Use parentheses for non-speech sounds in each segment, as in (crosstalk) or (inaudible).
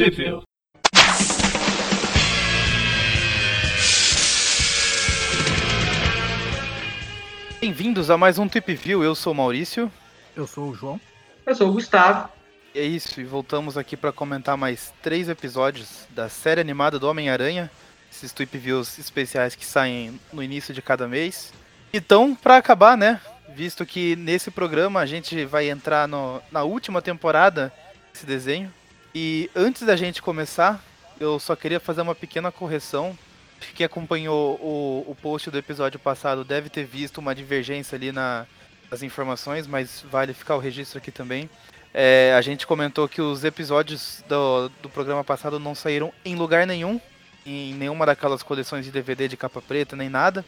Sheffield. Bem-vindos a mais um Tip View. Eu sou o Maurício. Eu sou o João. Eu sou o Gustavo. E é isso, e voltamos aqui para comentar mais três episódios da série animada do Homem-Aranha. Esses Tip Views especiais que saem no início de cada mês. Então, para acabar, né? Visto que nesse programa a gente vai entrar no, na última temporada desse desenho. E antes da gente começar, eu só queria fazer uma pequena correção. Quem acompanhou o, o post do episódio passado deve ter visto uma divergência ali na, nas informações, mas vale ficar o registro aqui também. É, a gente comentou que os episódios do, do programa passado não saíram em lugar nenhum, em nenhuma daquelas coleções de DVD de capa preta, nem nada.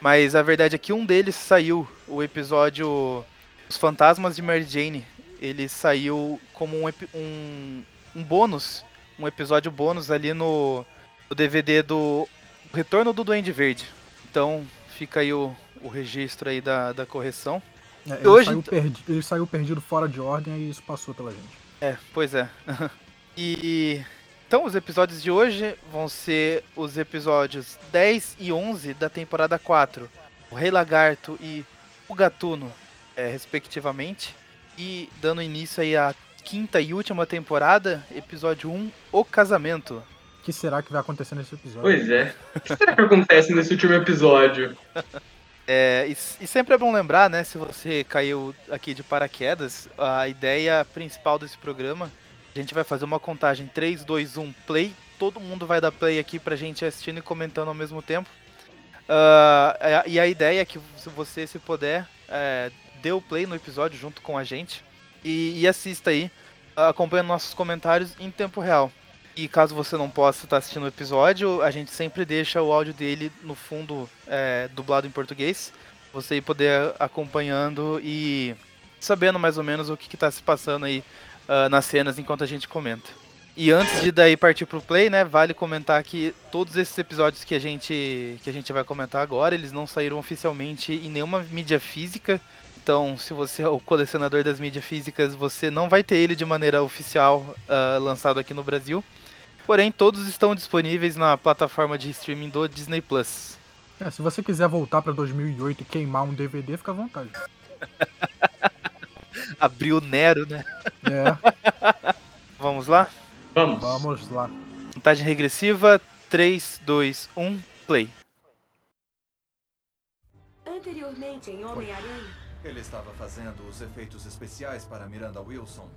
Mas a verdade é que um deles saiu, o episódio Os Fantasmas de Mary Jane. Ele saiu como um, um, um bônus, um episódio bônus ali no, no DVD do Retorno do Duende Verde. Então fica aí o, o registro aí da, da correção. É, ele, Hoje... saiu perdi... ele saiu perdido fora de ordem e isso passou pela gente. É, pois é. (laughs) e então os episódios de hoje vão ser os episódios 10 e 11 da temporada 4. O Rei Lagarto e o Gatuno, é, respectivamente. E dando início aí à quinta e última temporada, episódio 1, O Casamento. O que será que vai acontecer nesse episódio? Pois é. O que será que acontece nesse último episódio? (laughs) É, e, e, sempre é bom lembrar, né, se você caiu aqui de paraquedas, a ideia principal desse programa, a gente vai fazer uma contagem 3, 2, 1, play, todo mundo vai dar play aqui pra gente assistindo e comentando ao mesmo tempo. Uh, e a ideia é que se você, se puder, é, dê o play no episódio junto com a gente e, e assista aí, acompanhando nossos comentários em tempo real. E caso você não possa estar assistindo o episódio, a gente sempre deixa o áudio dele no fundo é, dublado em português. Você poder acompanhando e sabendo mais ou menos o que está se passando aí uh, nas cenas enquanto a gente comenta. E antes de daí partir pro play, né, vale comentar que todos esses episódios que a gente que a gente vai comentar agora, eles não saíram oficialmente em nenhuma mídia física. Então, se você é o colecionador das mídias físicas, você não vai ter ele de maneira oficial uh, lançado aqui no Brasil. Porém, todos estão disponíveis na plataforma de streaming do Disney Plus. É, se você quiser voltar para 2008 e queimar um DVD, fica à vontade. (laughs) Abriu o Nero, né? É. (laughs) Vamos lá? Vamos. Vamos lá. Contagem regressiva, 3, 2, 1, play. Anteriormente em Homem-Aranha. Ele estava fazendo os efeitos especiais para Miranda Wilson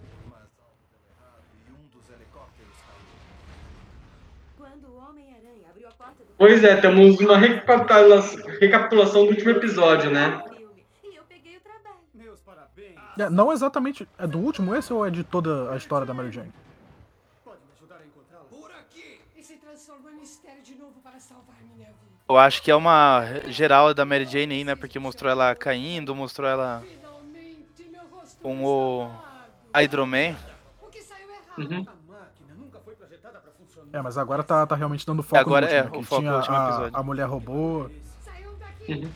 Pois é, temos uma recapitulação do último episódio, né? É, não exatamente. É do último esse ou é de toda a história da Mary Jane? Eu acho que é uma geral da Mary Jane aí, né? Porque mostrou ela caindo, mostrou ela com o Hydroman. Uhum. É, mas agora tá, tá realmente dando foco agora no último, é, o foco tinha no último a, episódio. a mulher robô. Uhum.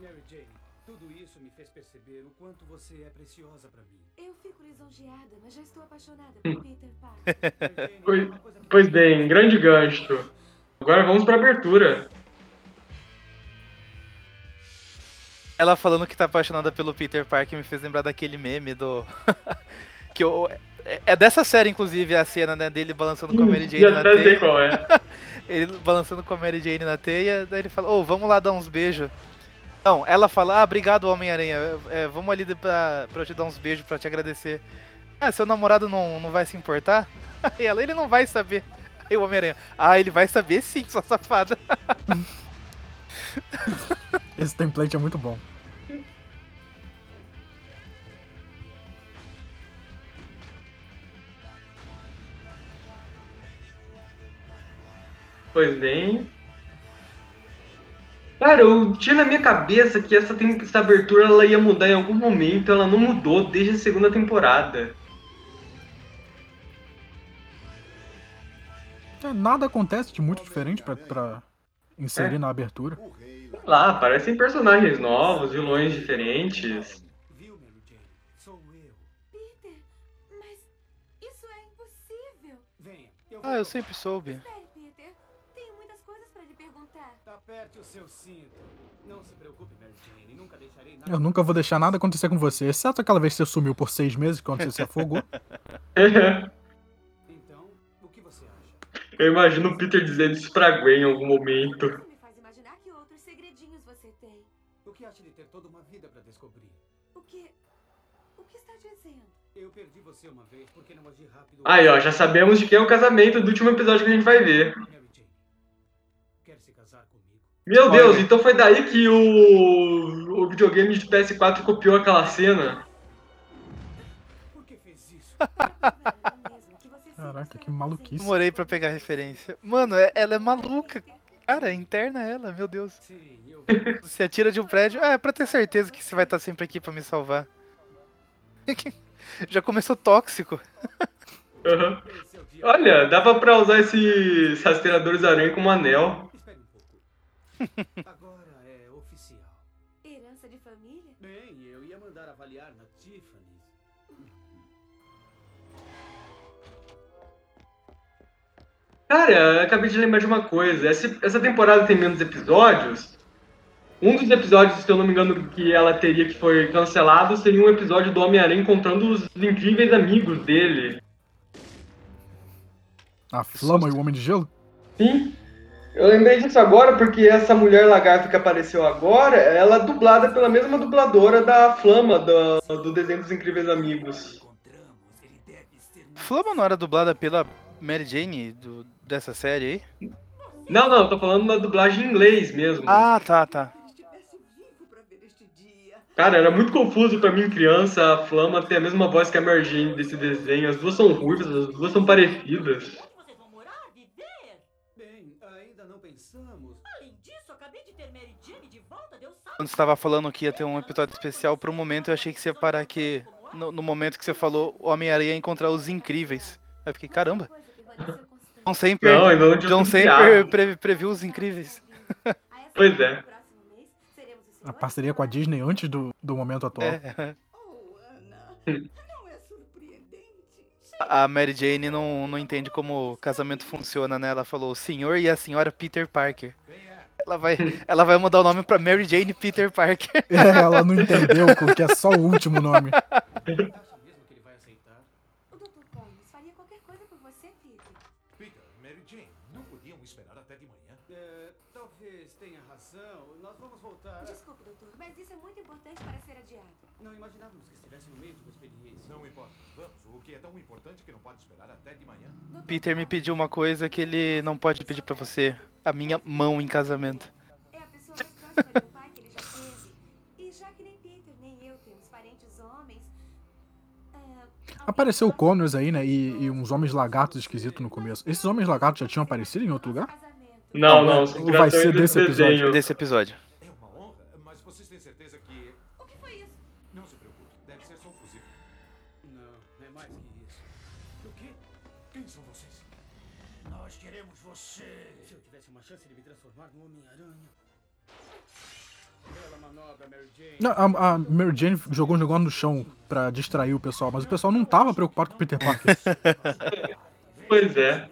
Mary Jane, tudo isso me fez perceber o quanto você é preciosa para mim. Eu fico lisonjeada, mas já estou apaixonada por Peter Parker. (laughs) pois, bem, grande gancho. Agora vamos pra abertura. Ela falando que tá apaixonada pelo Peter Parker me fez lembrar daquele meme do. (laughs) que eu, é, é dessa série, inclusive, a cena né, dele balançando com a Mary Jane na até sei teia. qual é. (laughs) ele balançando com a Mary Jane na teia, daí ele fala, ô, vamos lá dar uns beijos. Não, ela fala, ah, obrigado, Homem-Aranha, é, vamos ali pra, pra eu te dar uns beijos pra te agradecer. Ah, seu namorado não, não vai se importar? Aí (laughs) ela, ele não vai saber. Aí o Homem-Aranha, ah, ele vai saber sim, sua safada. (laughs) Esse template é muito bom. Pois bem. Cara, eu tinha na minha cabeça que essa, tem- essa abertura ela ia mudar em algum momento, ela não mudou desde a segunda temporada. Nada acontece de muito diferente pra, pra inserir É. na abertura. Sei lá, aparecem personagens novos, vilões diferentes. Viu, Mary Jane? Sou eu. Peter, Mas isso é impossível. Venha. Eu Ah, eu sempre soube. Espere, Peter. Tenho muitas coisas pra lhe perguntar. Aperte o seu cinto. Não se preocupe, Mary Jane. Nunca deixarei nada. Eu nunca vou deixar nada acontecer com você, exceto aquela vez que você sumiu por seis meses quando você se afogou. (laughs) (laughs) Eu imagino o Peter dizendo isso pra Gwen em algum momento. Isso me faz imaginar que outros segredinhos você tem. O que acha de ter toda uma vida pra descobrir? O que. O que está dizendo? Eu perdi você uma vez porque não agi rápido. Aí, ó, já sabemos de quem é o casamento do último episódio que a gente vai ver. Quer se casar comigo? Meu. Deus, então foi daí que o, o videogame de PS4 copiou aquela cena? Por que fez isso? (laughs) Caraca, que maluquice. Demorei pra pegar a referência. Mano, é- ela é maluca. Cara, é interna ela, meu Deus. Você atira de um prédio, é pra ter certeza que você vai estar sempre aqui pra me salvar. (laughs) Já começou tóxico. Dia. Olha, dava pra usar esses rastreadores aranha como anel. (laughs) Cara, eu acabei de lembrar de uma coisa. Essa, essa temporada tem menos episódios. Um dos episódios, se eu não me engano, que ela teria que foi cancelado seria um episódio do Homem-Aranha encontrando os incríveis amigos dele. A Flama e o Homem de Gelo? Sim. Eu lembrei disso agora porque essa mulher lagarto que apareceu agora, ela é dublada pela mesma dubladora da Flama do, do desenho dos Incríveis Amigos. Flama não era dublada pela Mary Jane do- dessa série aí? Não, não, eu tô falando da dublagem em inglês mesmo. Ah, tá, tá. Cara, era muito confuso pra mim, criança, a Flama tem a mesma voz que a Mary Jane desse desenho. As duas são ruivas, as duas são parecidas. Vocês vão morar, viver? Bem, ainda não pensamos. Além disso, acabei de ter Mary Jane de volta, Deus sabe. Quando você tava falando que ia ter um episódio especial, por um momento eu achei que você ia parar aqui. No, no momento que você falou, o Homem-Aranha ia encontrar os incríveis. Aí eu fiquei, caramba. John sempre, Não, ainda não John sempre (laughs) pre- previu os incríveis. Pois é. A parceria com a Disney antes do, do momento atual. É, é a Mary Jane não, não entende como o casamento funciona, né? Ela falou o senhor e a senhora Peter Parker. Ela vai, (laughs) ela vai mudar o nome pra Mary Jane Peter Parker. É, ela não entendeu que é só o último nome. (laughs) Não imaginávamos que estivesse no meio de uma experiência. Não importa. Vamos, o que é tão importante que não pode esperar até de manhã? Peter me pediu uma coisa que ele não pode pedir pra você. A minha mão em casamento. É a pessoa mais próxima um pai que ele já teve. E já que nem Peter nem eu temos parentes homens. é, Apareceu o Connors aí, né? E, e uns homens lagartos esquisitos no começo. Esses homens lagartos já tinham aparecido em outro lugar? Não, Não, não, vai- ser desse episódio. Desse episódio. Transformar no Homem-Aranha. Não, a, a Mary Jane jogou um negócio no chão pra distrair o pessoal, mas o pessoal não tava preocupado com o Peter Parker. (laughs) Pois é.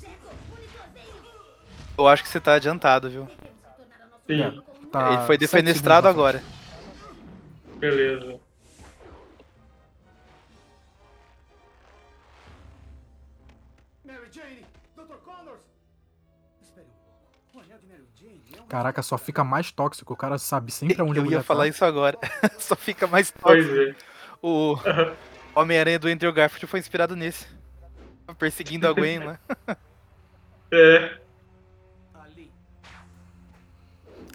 Jeco, monitorzinho. Eu acho que você tá adiantado, viu? Sim. Tá Ele foi defenestrado agora. Beleza. Mary Jane! Dr. Connors! Espere pouco. O anel de Mary Jane. Caraca, só fica mais tóxico. O cara sabe sempre aonde Eu ia falar tá. isso agora. (laughs) Só fica mais Pois tóxico. é. O Homem-Aranha do Andrew Garfield foi inspirado nesse. Perseguindo a Gwen, né? (laughs) É. Ali.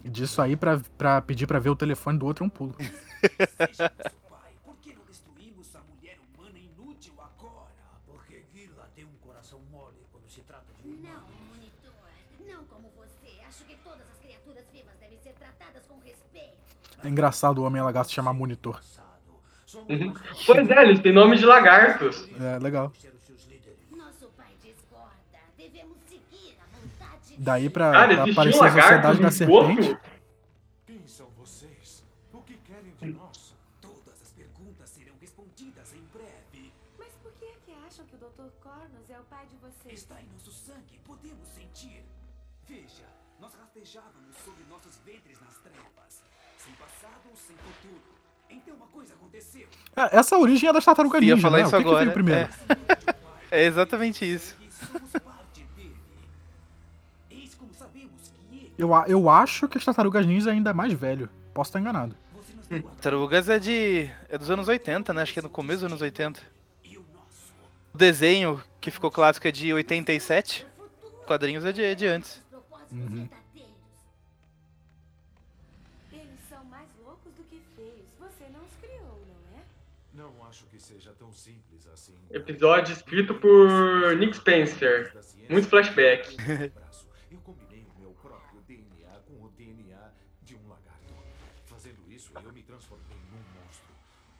Disso aí pra, pra pedir pra ver o telefone do outro é um pulo. (laughs) Seja nosso pai. Por que não destruímos essa mulher humana inútil agora? Porque Gila tem um coração mole quando se trata de um Não, humano. monitor. Não como você. A acho que todas as criaturas vivas devem ser tratadas com respeito. É engraçado o Homem-Lagarto se chamar Monitor. Uhum. Pois é, eles têm nome de lagartos. É, legal. Nosso pai discorda. Devemos seguir a vontade Daí pra, Cara, pra existia um aparecer a Sociedade da Serpente. esgoto? É, essa origem é das Tartarugas Ia Ninja, falar né? isso o que, que agora. veio primeiro? (laughs) É exatamente isso. Que Eu, eu acho que as Tartarugas Ninja ainda é mais velho. Posso estar enganado. você nos deu a Tarugas é de. é dos anos 80, né? Acho que é no começo dos anos 80. e o desenho que ficou clássico é de 87. Quadrinhos é de, é de antes. Uhum. Episódio escrito por Nick Spencer. Muito flashback. O o.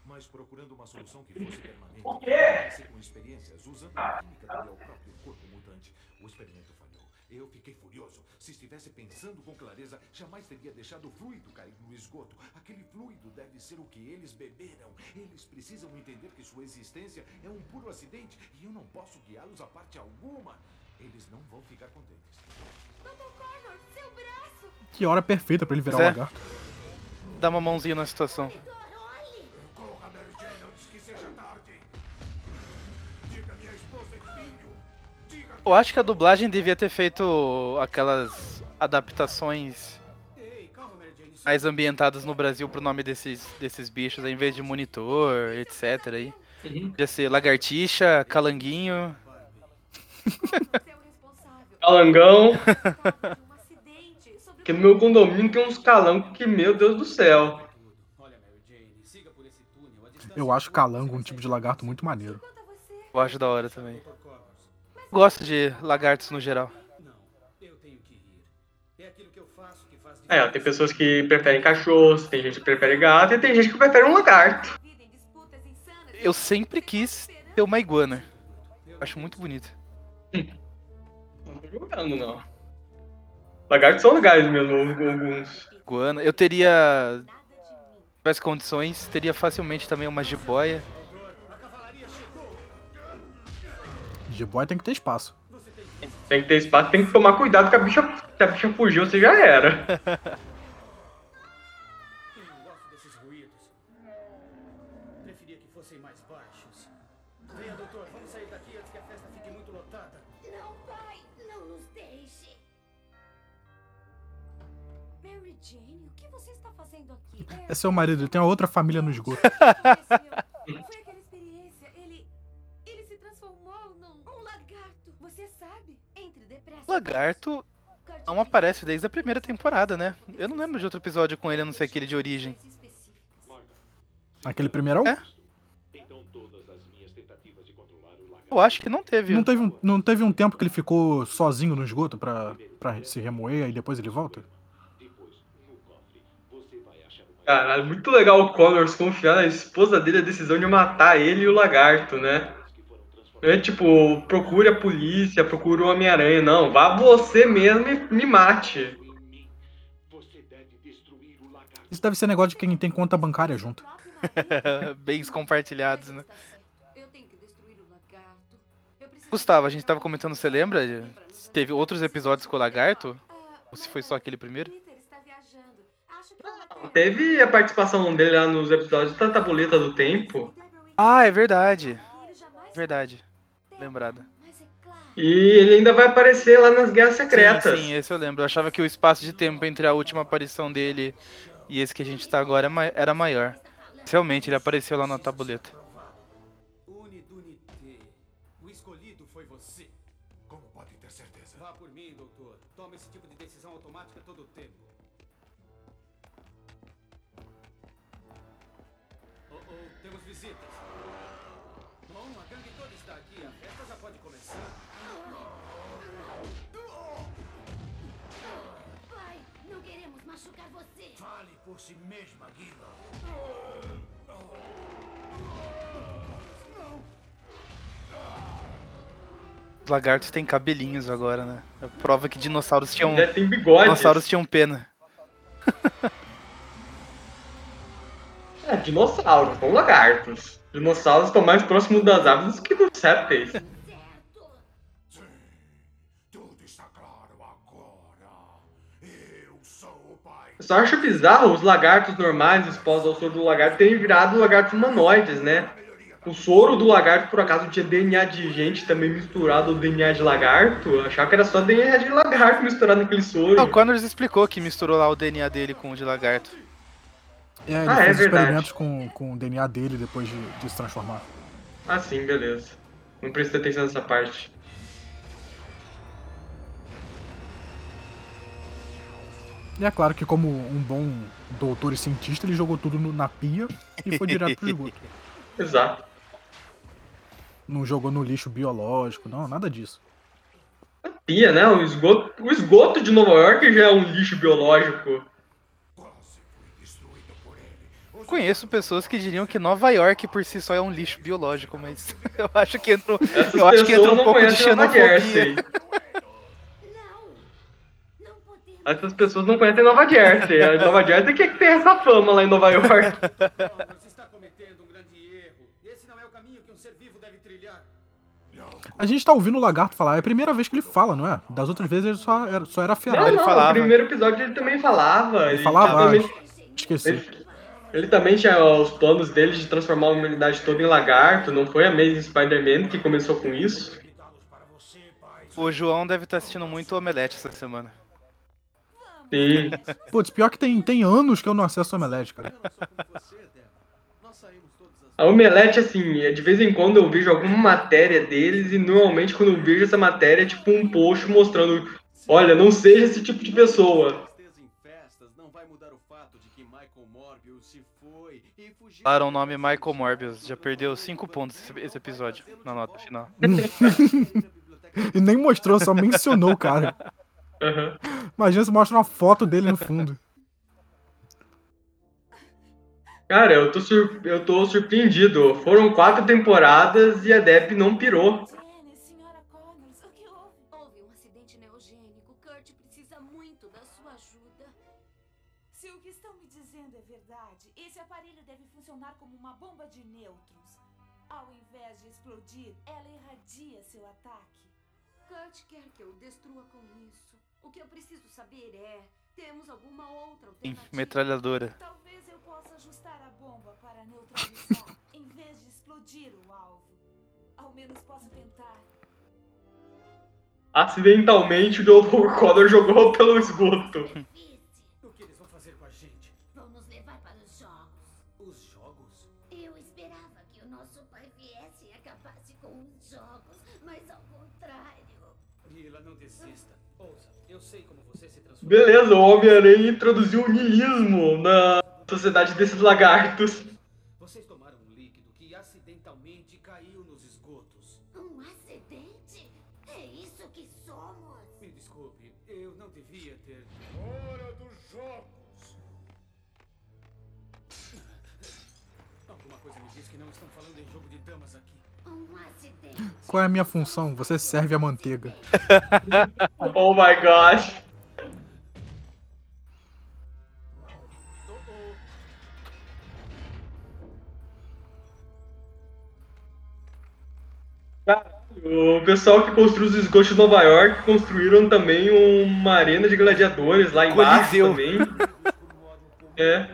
Mas procurando uma solução que fosse permanente. Comecei com experiências usando a química do meu próprio corpo mutante. O experimento falhou. Eu fiquei. Se estivesse pensando com clareza, jamais teria deixado o fluido cair no esgoto. Aquele fluido deve ser o que eles beberam. Eles precisam entender que sua existência é um puro acidente e eu não posso guiá-los a parte alguma. Eles não vão ficar contentes. Dr. Cornus, seu braço! Que hora perfeita pra ele virar o é. lagarto. Dá uma mãozinha na situação. Eu acho que a dublagem devia ter feito aquelas adaptações mais ambientadas no Brasil pro nome desses, desses bichos, em vez de monitor, etc. Aí. Podia ser lagartixa, calanguinho. (laughs) Calangão. (laughs) Porque no meu condomínio tem uns calangos que, meu Deus do céu. Olha, Mary Jane, siga por esse túnel. A distância Eu acho calango um tipo de lagarto muito maneiro. Eu acho da hora também. Gosto de lagartos no geral. É tem pessoas que preferem cachorros, tem gente que prefere gato e tem gente que prefere um lagarto. Eu sempre quis ter uma iguana. Acho muito bonito. (laughs) Não tô julgando, não. Lagartos são legais mesmo, alguns. Iguana. Eu teria. Se tivesse condições, teria facilmente também uma jiboia. G-Boy tem que ter espaço. Tem que ter espaço, tem que tomar cuidado que a bicha, se a bicha fugiu, você já era. Eu não gosto desses ruídos. Preferia que fossem mais baixos. Venha, doutor, vamos sair daqui antes que a festa fique muito lotada. Não, pai, não nos deixe. Mary Jane, o que você está fazendo aqui? É seu marido, ele tem uma outra família no esgoto. Lagarto não aparece desde a primeira temporada, né? Eu não lembro de outro episódio com ele, a não ser aquele de origem. Aquele primeirão? É. Eu acho que não teve. Não teve, um, não teve um tempo que ele ficou sozinho no esgoto pra, pra se remoer e depois ele volta? Caralho, muito legal o Connors confiar na esposa dele a decisão de matar ele e o lagarto, né? É tipo, procure a polícia, procure o Homem-Aranha. Não, vá você mesmo e me mate. Isso deve ser negócio de quem tem conta bancária junto. (laughs) Bens compartilhados, né? Eu tenho que destruir o lagarto. Eu preciso Gustavo, a gente tava comentando, você lembra? de- Teve outros episódios com o lagarto? Ou se foi só aquele primeiro? Ela Teve a participação dele lá nos episódios da Tabuleta do Tempo. Ah, é verdade. Verdade. Lembrada. É. E ele ainda vai aparecer lá nas Guerras Secretas. Sim, sim, esse eu lembro. Eu achava que o espaço de tempo entre a última aparição dele e esse que a gente tá agora é era maior. Realmente, ele apareceu lá na tabuleta. Lagartos têm cabelinhos agora, né? É prova que dinossauros tinham. Já tem bigode. Dinossauros tinham pena. (laughs) É, dinossauros, são lagartos. Dinossauros estão mais próximos das árvores que dos répteis. Eu só acho bizarro os lagartos normais, os pós ao soro do lagarto, terem virado lagartos humanoides, né? O soro do lagarto, por acaso, tinha DNA de gente também misturado ao DNA de lagarto. Achava que era só DNA de lagarto misturado naquele soro. Não, o Connors explicou que misturou lá o DNA dele com o de lagarto. É, ele Ah, é fez verdade. experimentos com, com o DNA dele depois de, de se transformar. Ah, sim, beleza. Não prestei atenção nessa parte. E é claro que, como um bom doutor e cientista, ele jogou tudo no- na pia e foi direto pro (laughs) esgoto. Exato. Não jogou no lixo biológico, não, nada disso. Pia, né? O esgoto, o esgoto de Nova York já é um lixo biológico. Conheço pessoas que diriam que Nova York por si só é um lixo biológico, mas (laughs) eu acho que entrou, Essas eu acho que pessoas entra um não pouco de conhecem Nova xenofobia. Jersey. Não. Não podemos. Essas pessoas não conhecem Nova Jersey. A Nova Jersey que, que tem essa fama lá em Nova York. (laughs) A gente tá ouvindo o lagarto falar, é a primeira vez que ele fala, não é? Das outras vezes ele só era, só era Não, ele não, falava. no primeiro episódio ele também falava. Ele falava, também, Esqueci. ele, ele também tinha os planos dele de transformar a humanidade toda em lagarto. Não foi a Amazing Spider-Man que começou com isso. O João deve estar assistindo muito Omelete essa semana. Sim. Putz, pior que tem, tem anos que eu não acesso o Omelete, cara. (laughs) A Omelete, assim, é, de vez em quando eu vejo alguma matéria deles e normalmente quando eu vejo essa matéria é tipo um post mostrando olha, não seja esse tipo de pessoa. Tristeza em festas não vai mudar o fato de que Michael Morbius se foi fugiu. Falaram o nome Michael Morbius. Já perdeu 5 pontos esse, episódio na nota final. (laughs) E nem mostrou, só mencionou o cara. Aham. Imagina se mostra uma foto dele no fundo. Cara, eu tô, sur- eu tô surpreendido. Foram quatro temporadas e a Deb não pirou. Jenny, senhora Connors, o que houve? Houve um acidente neogênico. Kurt precisa muito da sua ajuda. Se o que estão me dizendo é verdade, esse aparelho deve funcionar como uma bomba de nêutrons. Ao invés de explodir, ela irradia seu ataque. Kurt quer que eu destrua com isso. O que eu preciso saber é: temos alguma outra alternativa? metralhadora. Talvez Acidentalmente o Dr. Connor jogou pelo esgoto. O que eles vão fazer com a gente? vão nos levar para os jogos. Os jogos? Eu esperava que o nosso pai viesse e acabasse com os jogos, mas ao contrário. Não desista. Ouça, eu sei como você se transforma. Beleza, o Homem-Aranha introduziu o niilismo na sociedade desses lagartos. Qual é a minha função? Você serve a manteiga. (laughs) Oh my gosh. O pessoal que construiu os esgotos de Nova York construíram também uma arena de gladiadores lá embaixo Coliseu. também. (laughs) É.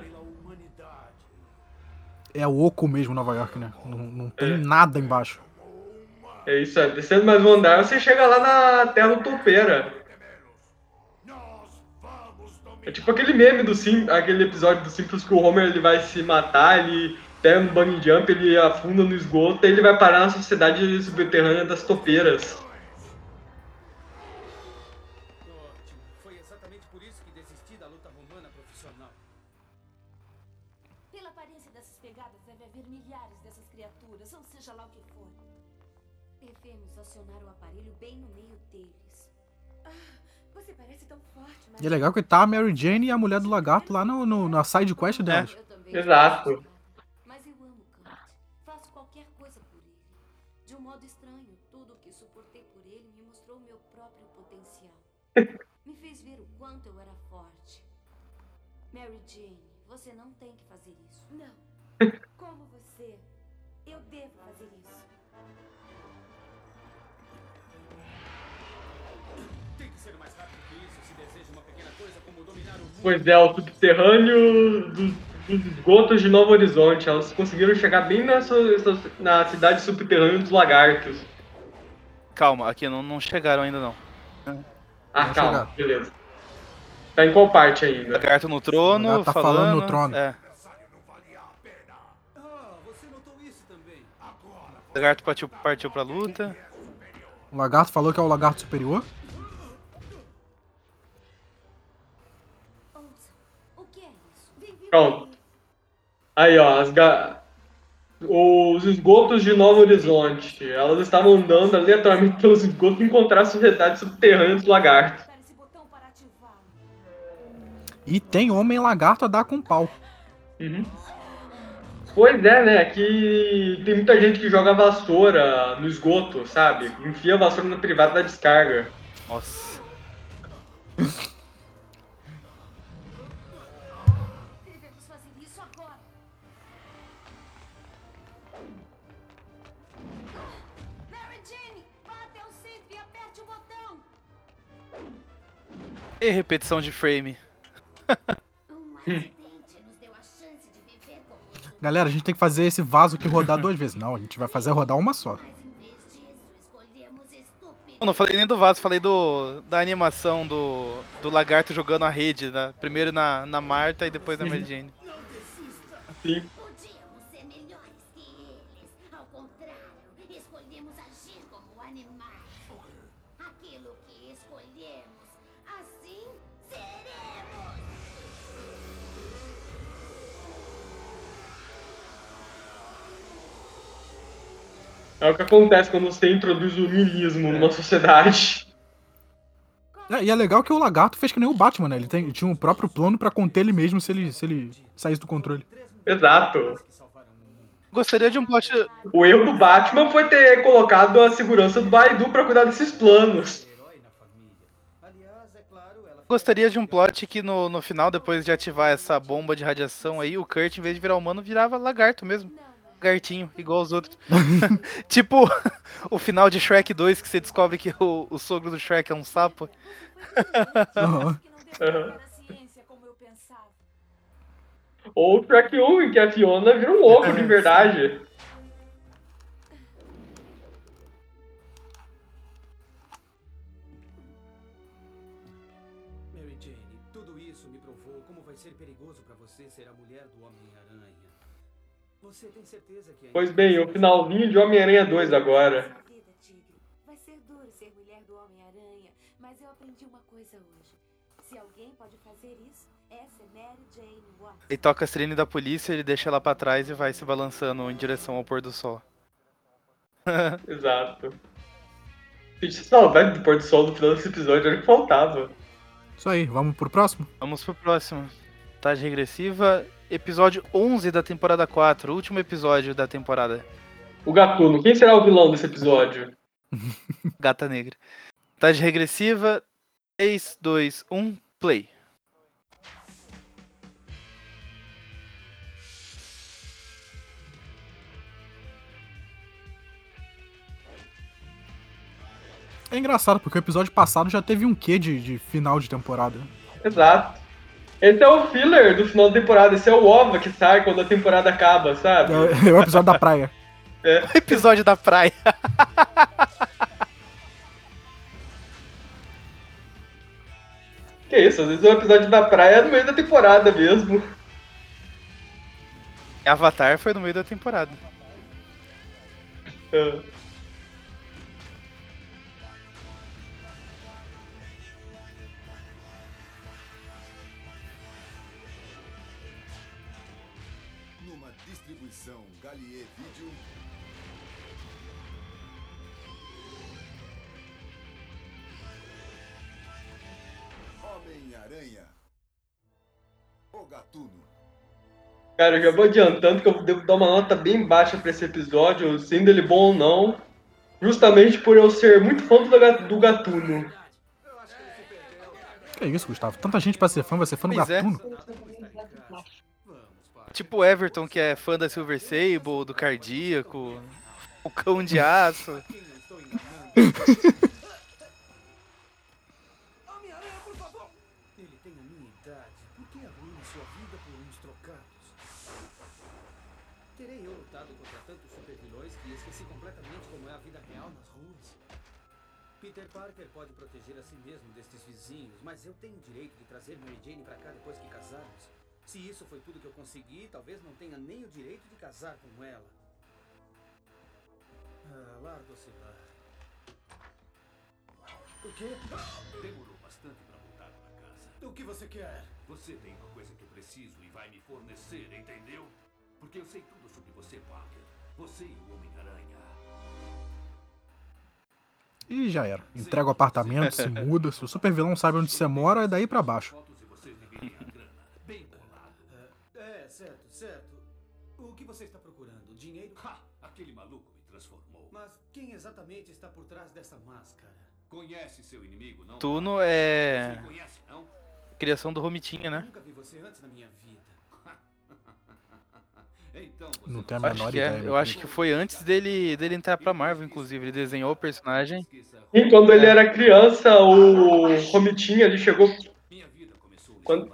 É oco mesmo Nova York, né? Não, não tem nada embaixo. É isso, é. Descendo mais um andar, você chega lá na Terra Topeira. É tipo aquele meme do Sim, aquele episódio do Simples que o Homer ele vai se matar, ele pega no bungee jump, ele afunda no esgoto e ele vai parar na sociedade subterrânea das topeiras. E é legal que tá a Mary Jane e a mulher do lagarto lá no, no- na side quest delas. Eu também Exato. Pois é, o subterrâneo dos, dos esgotos de Novo Horizonte. Elas conseguiram chegar bem na, su- na cidade subterrânea dos lagartos. Calma, aqui não, não chegaram ainda não. Ah, Vão calma, chegar. beleza. Tá em qual parte ainda? Lagarto no trono, tá falando, falando no trono. É, também. lagarto partiu, partiu pra luta. O lagarto falou que é o lagarto superior. Ouça, o que é isso? Vem vir Pronto. Aí, ó, as ga... os esgotos de Novo Horizonte. Elas estavam andando aleatoriamente pelos esgotos e encontraram a sociedade subterrânea dos lagartos. E tem homem lagarto a dar com pau. Uhum. Pois é, né? Aqui tem muita gente que joga vassoura no esgoto, sabe? Enfia a vassoura na privada da descarga. Nossa. E repetição de frame. (laughs) Galera, a gente tem que fazer esse vaso aqui rodar duas vezes. Não, a gente vai fazer rodar uma só. Eu não falei nem do vaso, falei do da animação do, do lagarto jogando a rede, né? primeiro na, na Marta e depois na Mary Jane. Sim. É o que acontece quando você introduz o niilismo numa sociedade. É, e é legal que o lagarto fez que nem o Batman, né? Ele tem- tinha um próprio plano pra conter ele mesmo se ele, se ele saísse do controle. Exato. Gostaria de um plot. O erro do Batman foi ter colocado a segurança do Baidu pra cuidar desses planos. É Gostaria de um plot que no, no final, depois de ativar essa bomba de radiação aí, o Kurt, em vez de virar humano, virava lagarto mesmo. Lagartinho, igual os outros. (laughs) tipo (laughs) o final de Shrek 2, que você descobre que o, o sogro do Shrek é um sapo. Ou o Track 1, em que a Fiona vira um louco de verdade. Pois bem, o finalzinho de Homem-Aranha 2 agora. Vai ser duro ser mulher do Homem-Aranha, mas eu aprendi uma coisa hoje. Se alguém pode fazer isso, essa é Mary Jane Watson. Ele toca a sirene da polícia, ele deixa ela pra trás e vai se balançando em direção ao pôr do sol. (laughs) Exato. Gente, saudade do pôr do sol no final desse episódio, era o que faltava. Isso aí, vamos pro próximo? Vamos pro próximo. Tagem regressiva, episódio 11 da temporada 4, último episódio da temporada. O Gatuno, quem será o vilão desse episódio? (laughs) Gata Negra. Tagem regressiva, 3, 2, 1, play. É engraçado, porque o episódio passado já teve um quê de, de final de temporada. Exato. Esse é o filler do final da temporada, esse é o OVA que sai quando a temporada acaba, sabe? É, é o episódio da praia. (laughs) Episódio da praia. Que isso, às vezes o episódio da praia é no meio da temporada mesmo. Avatar foi no meio da temporada. É. Cara, eu já vou adiantando que eu devo dar uma nota bem baixa pra esse episódio, sendo ele bom ou não. Justamente por eu ser muito fã do, do Gatuno. Que isso, Gustavo? Tanta gente pra ser fã, vai ser fã do Pois é. Gatuno. Tipo o Everton, que é fã da Silver Sable, do Cardíaco, o Cão de Aço. (laughs) Peter Parker pode proteger a si mesmo destes vizinhos, mas eu tenho o direito de trazer Mary Jane pra cá depois que casarmos. Se isso foi tudo que eu consegui, talvez não tenha nem o direito de casar com ela. Ah, larga oscilar. O quê? Demorou bastante pra voltar pra casa. O que você quer? Você tem uma coisa que eu preciso e vai me fornecer, entendeu? Porque eu sei tudo sobre você, Parker. Você e o Homem-Aranha. E já era. Entrega o apartamento, se muda. Se o super vilão sabe onde você mora, é daí pra baixo. Bolado. É, certo, certo. O que você está procurando? Dinheiro? Ha! Aquele maluco me transformou. Mas quem exatamente está por trás dessa máscara? Conhece seu inimigo, não? Tuno é Você conhece, não? criação do Romitinha, né? Nunca vi você antes na minha vida. Então, Não tem a Acho menor que ideia. é. Eu acho que foi antes dele, dele entrar pra Marvel, inclusive. Ele desenhou o personagem. E quando ele era criança, o Romitinha, ele chegou. Quando,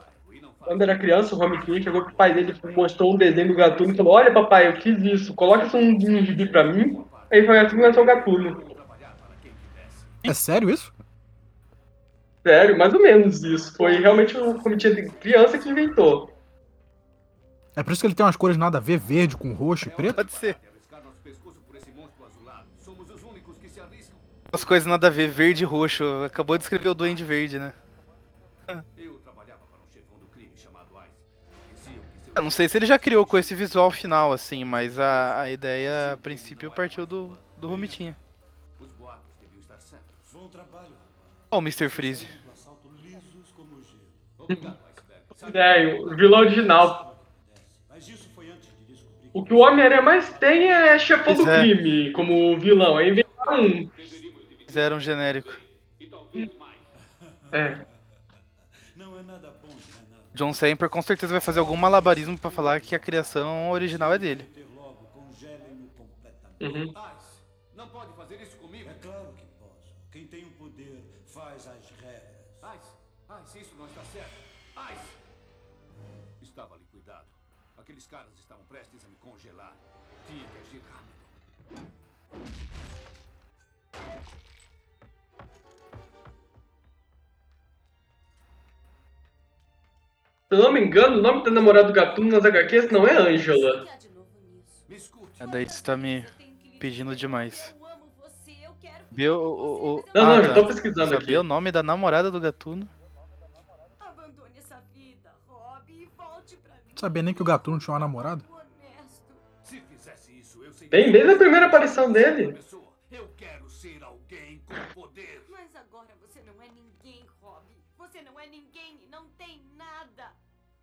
quando era criança, o Romitinha chegou pro pai dele e mostrou um desenho do Gatuno e falou: Olha, papai, eu fiz isso, coloca isso num gibi pra mim. Aí foi assim que nasceu o Gatuno. É sério isso? Sério, mais ou menos isso. Foi realmente o Romitinha de criança que inventou. É por isso que ele tem umas cores nada a ver, verde com roxo e preto? Pode ser. As coisas nada a ver, verde e roxo. Acabou de escrever o Duende Verde, né? Eu trabalhava para um chefão do crime chamado Ice. Diziam que seu Eu não sei se ele já criou com esse visual final, assim, mas a, a ideia, a princípio, partiu do, do Romitinha. os boatos deviam estar certos. Bom trabalho, Ó o Mr. Freeze. Iceberg. É, o vilão original. O que o Homem-Aranha mais tem é chefão do é. crime como vilão. É inventar um. Fizeram um genérico. É. Não nada bom, não nada. John Semper com certeza vai fazer algum malabarismo pra falar que a criação original é dele. Uhum. Aqueles caras estavam prestes a me congelar. Tinha que agir rápido. Se eu não me engano, o nome da namorada do Gatuno nas HQs não é Angela. É daí você tá me pedindo demais. Eu amo você, eu quero Vê o. o. Não, não, Ah, já tá. tô pesquisando Saber aqui. o nome da namorada do Gatuno. Abandone essa vida, Rob, e volte pra mim. Não sabia nem que o Gatuno tinha uma namorada. Honesto. Se fizesse isso, eu seria. Bem, desde a primeira aparição dele. Eu quero ser alguém com poder. Mas agora você não é ninguém, Rob. Você não é ninguém e não tem nada.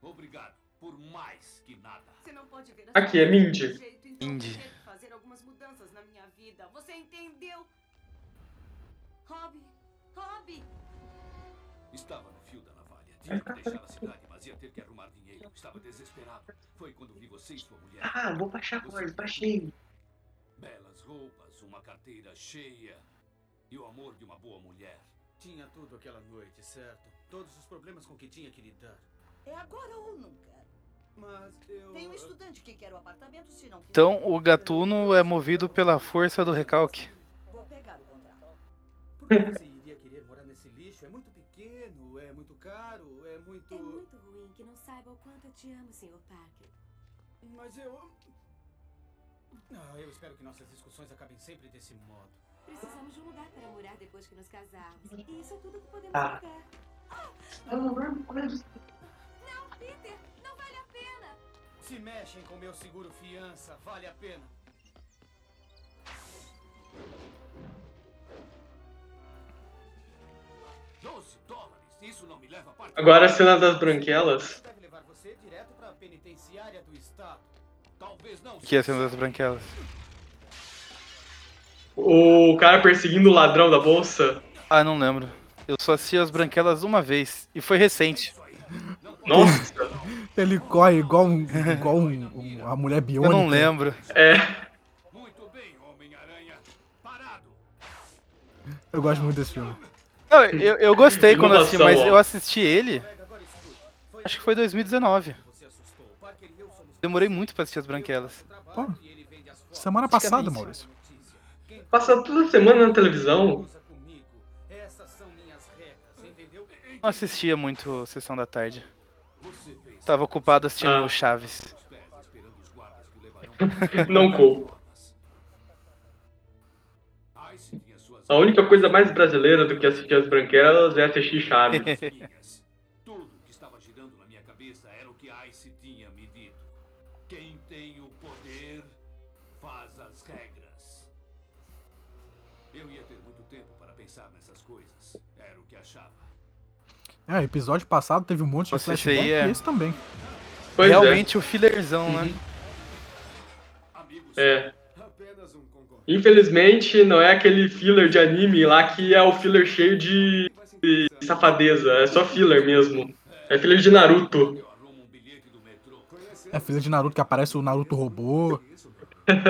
Obrigado por mais que nada. Você não pode ver Aqui, é Mindy. então Mindy. fazer algumas mudanças na minha vida. Você entendeu? Rob, Rob. Estava no fio da navalha. Tinha que deixar a cidade, ia ter que arrumar dinheiro. Estava desesperado. Foi quando vi você e sua mulher. Ah, vou baixar coisa, baixei. Belas roupas, uma carteira cheia e o amor de uma boa mulher. Tinha tudo aquela noite, certo? Todos os problemas com que tinha que lidar. É agora ou nunca. Mas eu. Tem um estudante que quer o apartamento se não. Então o Gatuno é movido pela força do recalque. Vou pegar o contrato. Por que você iria querer morar nesse lixo? É muito pequeno, é muito caro, é muito. É muito ruim que não saiba o quanto eu te amo, Sr. Parker. Mas eu. Ah, eu espero que nossas discussões acabem sempre desse modo. Precisamos de um lugar para morar depois que nos casarmos. E isso é tudo que podemos Ah. pagar. Não, Peter, não vale a pena. Se mexem com meu seguro fiança, vale a pena. Agora a cena das branquelas. Deve levar você direto pra penitenciária do estado. Talvez não. Que é a cena das branquelas. O cara perseguindo o ladrão da bolsa. Ah, não lembro. Eu só assisti as branquelas uma vez. E foi recente. (laughs) Nossa. Ele corre igual, um, igual um- um- a mulher Eu biônica. não lembro. É. Muito bem, Homem-Aranha. Parado. Eu gosto muito desse filme. Não, eu, eu gostei (laughs) quando assisti, mas eu assisti ele. Acho que foi 2019. Demorei muito pra assistir as branquelas. Pô, semana passada, Maurício. Passa toda semana na televisão. Não assistia muito Sessão da Tarde. Tava ocupado assistindo Ah. o Chaves. (laughs) Não culpo. A única coisa mais brasileira do que assistir as branquelas é assistir Chaves. (laughs) Tudo que estava girando na minha cabeça era o que Ice tinha me dito. Quem tem o poder faz as regras. Eu ia ter muito tempo para pensar nessas coisas. Era o que achava. É, episódio passado teve um monte de Nossa, esse flashback aí é- e esse também. Pois é. Realmente o fillerzão, né? É. Infelizmente, não é aquele filler de anime lá que é o filler cheio de, de safadeza. É só filler mesmo. É filler de Naruto. É filha de Naruto que aparece o Naruto robô. Ele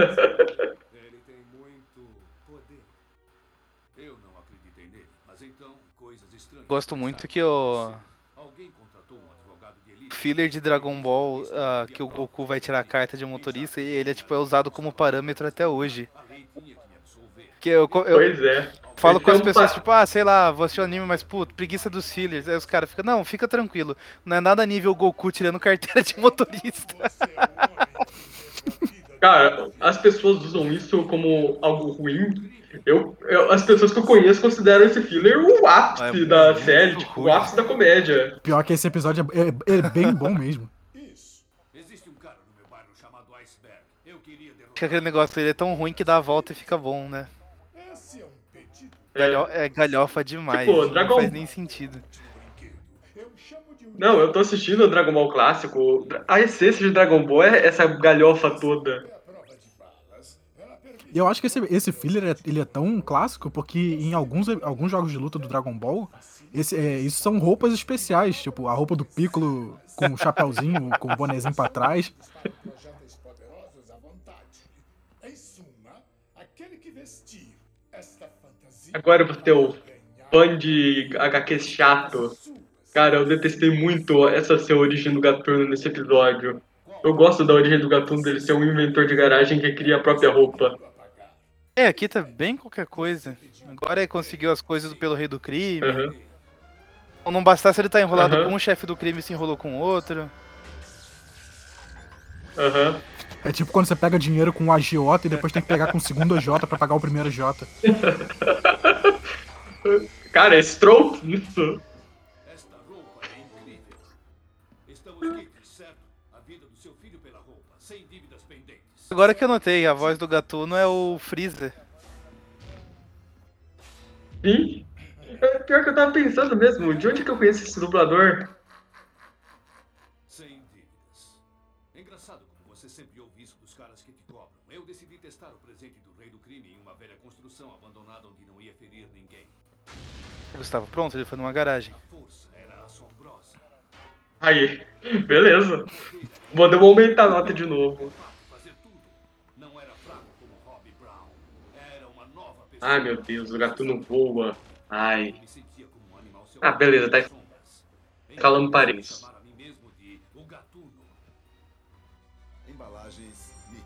tem muito poder. Eu não acreditei nele, mas então coisas estranhas. Gosto muito que o filler de Dragon Ball, ah, que o Goku vai tirar a carta de motorista e ele é, tipo, é usado como parâmetro até hoje. Que eu, eu Pois é. falo com é as um pessoas, pa- tipo, ah, sei lá, vou assistir o anime, mas, putz, preguiça dos fillers. Aí os caras ficam, não, fica tranquilo. Não é nada nível Goku tirando carteira de motorista. Cara, as pessoas usam isso como algo ruim. Eu, eu- as pessoas que eu conheço consideram esse filler o ápice É da série, tipo, o ápice da comédia. Pior que esse episódio é, é- é bem bom mesmo. Existe um cara no meu bairro chamado Iceberg. Eu queria derrotar. Que aquele negócio ele é tão ruim que dá a volta e fica bom, né? Galho- é galhofa demais. Tipo, não Dragon- faz nem sentido. Não, eu tô assistindo o Dragon Ball clássico. A essência de Dragon Ball é essa galhofa toda. Eu acho que esse, esse filler é, ele é tão clássico porque em alguns, alguns jogos de luta do Dragon Ball, esse, é, isso são roupas especiais. Tipo, a roupa do Piccolo com o chapéuzinho, com o bonezinho pra trás. Agora você é o fã de HQ chato. Cara, eu detestei muito essa ser a origem do Gatuno nesse episódio. Eu gosto da origem do Gatuno dele ser um inventor de garagem que cria a própria roupa. É, aqui tá bem qualquer coisa. Agora ele conseguiu as coisas pelo rei do crime. Aham. Ou não bastasse ele estar enrolado Aham. com um chefe do crime e se enrolou com outro. Aham. É tipo quando você pega dinheiro com um agiota e depois tem que pegar com o segundo agiota pra pagar o primeiro agiota. Cara, é stroke isso. Esta roupa é incrível. Estamos quites, certo? A vida do seu filho pela roupa, sem dívidas pendentes. Agora que eu notei, a voz do Gatuno é o Freezer. Sim. É, Pior que eu tava pensando mesmo, de onde que eu conheço esse dublador? Gustavo, pronto, ele foi numa garagem. Aí, beleza. Vou aumentar a nota de novo. Não. Ai meu Deus, o gatuno voa. Ai. Ah, beleza, tá escalando paredes. Chamar a mim mesmo de o gatuno. Embalagens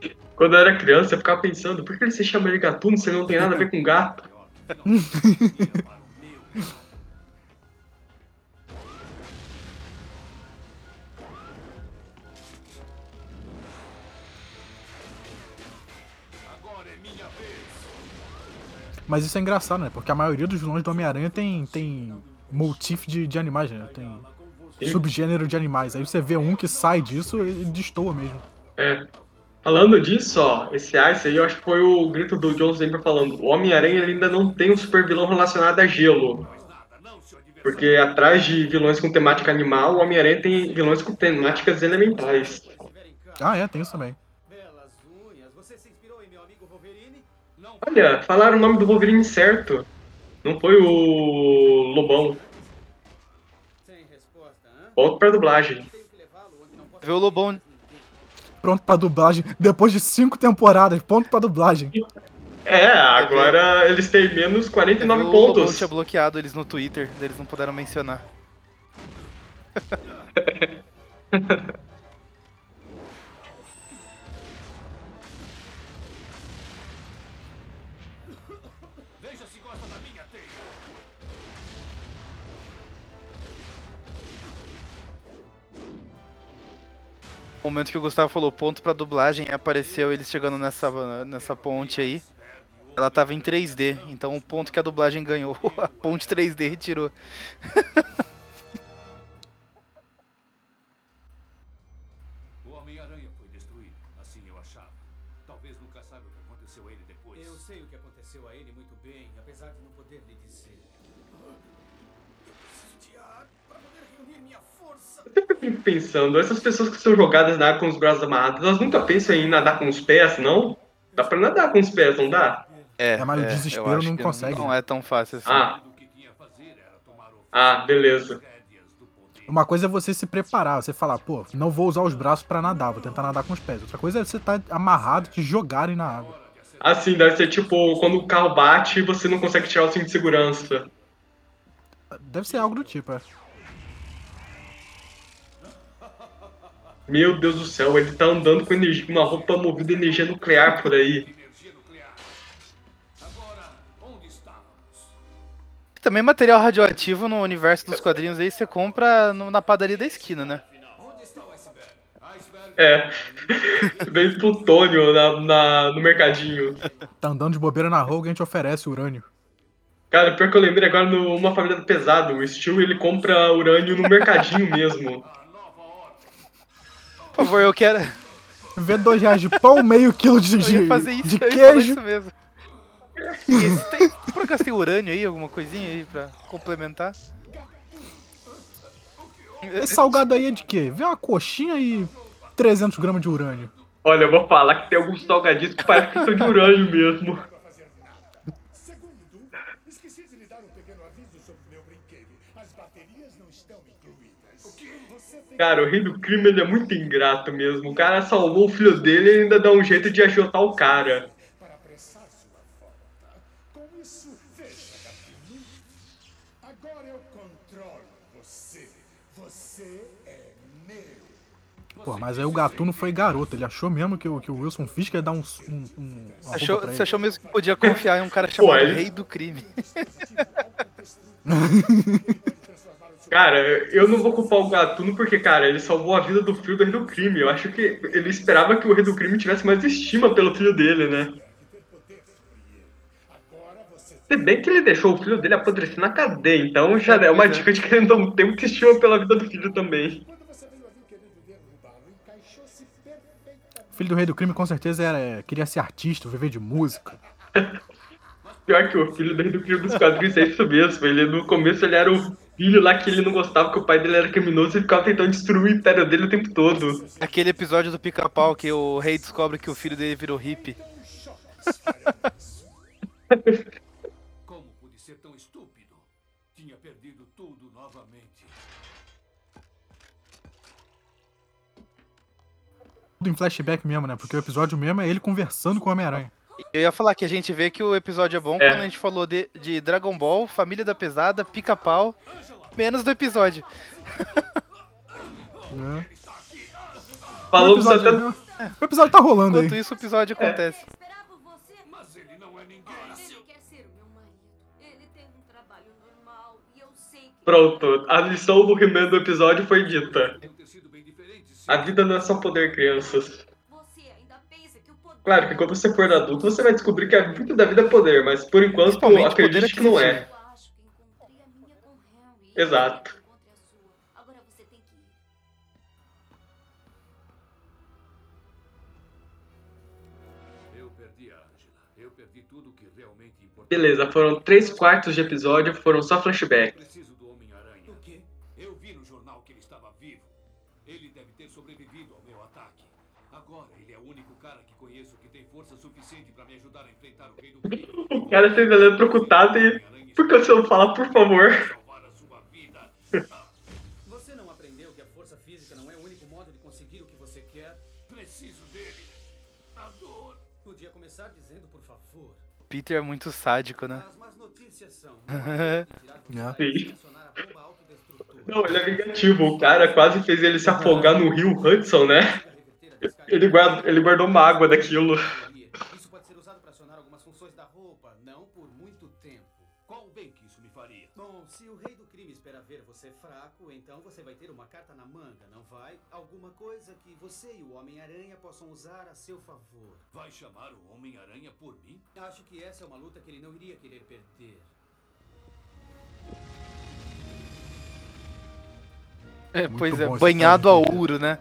NIT. Quando eu era criança, eu ficava pensando, por que ele se chama de gatuno se não tem nada a ver com gato? Mas isso é engraçado, né? Porque a maioria dos vilões do Homem-Aranha tem, tem motif de, de animais, né? Tem subgênero de animais. Aí você vê um que sai disso e destoa mesmo. É. Falando disso, ó, esse Ice aí eu acho que foi o grito do John sempre falando. O Homem-Aranha ainda não tem um super vilão relacionado a gelo. Porque atrás de vilões com temática animal, o Homem-Aranha tem vilões com temáticas elementais. Ah, é, tem isso também. Olha, falaram o nome do Wolverine certo. Não foi o Lobão. Volto pra dublagem. Vê o Lobão. Pronto pra dublagem. Depois de cinco temporadas, ponto pra dublagem. É, agora eles têm menos 49 o pontos. tinha bloqueado eles no Twitter, eles não puderam mencionar. (laughs) momento que o Gustavo falou ponto pra dublagem, apareceu eles chegando nessa, nessa ponte aí. Ela tava em 3D, então o ponto que a dublagem ganhou, (laughs) a ponte 3D retirou. (laughs) O Homem-Aranha foi destruído, assim eu achava. Talvez nunca saiba o que aconteceu a ele depois. Eu sei o que aconteceu a ele pensando, essas pessoas que são jogadas na água com os braços amarrados, elas nunca pensam em nadar com os pés, não? Dá pra nadar com os pés, não dá? É, É, mas o eu desespero não consegue. Não é tão fácil assim. Ah. Ah, beleza. Uma coisa é você se preparar, você falar, pô, não vou usar os braços pra nadar, vou tentar nadar com os pés. Outra coisa é você estar amarrado e te jogarem na água. Assim, deve ser tipo quando o carro bate e você não consegue tirar o cinto de segurança. Deve ser algo do tipo, é. Meu Deus do céu, ele tá andando com energia, com uma roupa movida a energia nuclear por aí. Também material radioativo no universo dos quadrinhos aí você compra no- na padaria da esquina, né? É. (laughs) Vem plutônio na, na- no mercadinho. Tá andando de bobeira na rua, alguém te oferece urânio. Cara, pior que eu lembrei agora numa família do pesado, o Steel ele compra urânio no mercadinho mesmo. Por favor, eu quero. Vê dois reais de pão, meio quilo de, Eu ia de, fazer isso, de eu ia falar queijo. isso mesmo. Isso, tem, por acaso tem urânio aí, alguma coisinha aí pra complementar? Esse salgado aí é de quê? Vê uma coxinha e 300 gramas de urânio. Olha, eu vou falar que tem alguns salgadinhos que parece que são de urânio mesmo. Cara, o rei do crime ele é muito ingrato mesmo. O cara salvou o filho dele e ainda dá um jeito de ajotar o cara. Você é meu. Pô, mas aí o gatuno foi garoto. Ele achou mesmo que o, que o Wilson Fisk ia dar um. um, um Achou, você achou mesmo que podia confiar em um cara chamado ele- Rei do Crime? (laughs) (laughs) Cara, eu não vou culpar o Gatuno porque, cara, ele salvou a vida do filho do rei do crime. Eu acho que ele esperava que o rei do crime tivesse mais estima pelo filho dele, né? Se bem que ele deixou o filho dele apodrecer na cadeia, então já é uma dica de que ele não tem muita estima pela vida do filho também. O filho do rei do crime com certeza era, queria ser artista, viver de música. (laughs) Pior que o filho do rei do crime dos quadrinhos é isso mesmo. Ele, no começo ele era o filho lá que ele não gostava, que o pai dele era criminoso e ficava tentando destruir o império dele o tempo todo. Aquele episódio do pica-pau que o rei descobre que o filho dele virou hippie. Como pude ser tão estúpido? Tinha perdido tudo novamente. Tudo em flashback mesmo, né? Porque o episódio mesmo é ele conversando com o Homem-Aranha. Eu ia falar que a gente vê que o episódio é bom É. quando a gente falou de, de Dragon Ball, Família da Pesada, Pica-Pau, menos do episódio. (laughs) Né? Falou o episódio, né? O episódio tá rolando Enquanto aí. isso, o episódio acontece. É um e sei que. Pronto, a lição do He-Man do episódio foi dita. A vida não é só poder, crianças. Claro que quando você for adulto, você vai descobrir que a vida da vida é poder, mas por enquanto acredite poder que não é. Exato. Beleza, foram três quartos de episódio, foram só flashback. O cara sendo eletrocutado e. Por que você não fala, por favor? Você não aprendeu que a força física não é o único modo de conseguir o que você quer? Preciso dele. A dor. Podia começar dizendo por favor. Peter é muito sádico, né? As más notícias são. (laughs) Sim. Não, ele é vingativo. O cara quase fez ele se afogar no rio Hudson, né? Ele, guarda, ele guardou uma água daquilo. Você fraco, então você vai ter uma carta na manga, não vai? Alguma coisa que você e o Homem-Aranha possam usar a seu favor. Vai chamar o Homem-Aranha por mim? Acho que essa é uma luta que ele não iria querer perder. É, Muito pois é, banhado a ouro, né?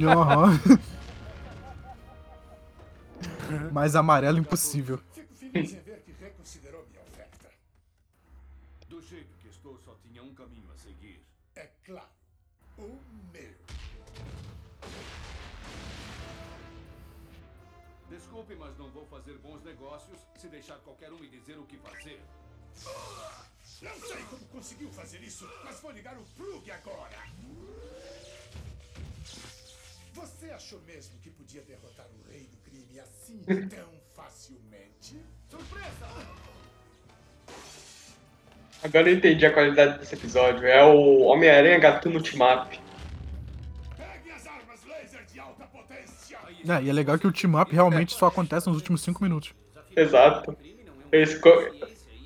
Aham. Mais amarelo impossível. Fico feliz só tinha um caminho a seguir. É claro, o meu. Desculpe, mas não vou fazer bons negócios se deixar qualquer um me dizer o que fazer. Não sei como conseguiu fazer isso, mas vou ligar o plug agora. Você achou mesmo que podia derrotar o rei do crime assim tão facilmente? Surpresa! Agora eu entendi a qualidade desse episódio. É o Homem-Aranha Gatuno Team-Up. Pegue as armas laser de alta potência. É, e é legal que o team up realmente só acontece nos últimos 5 minutos. Exato. Eles co-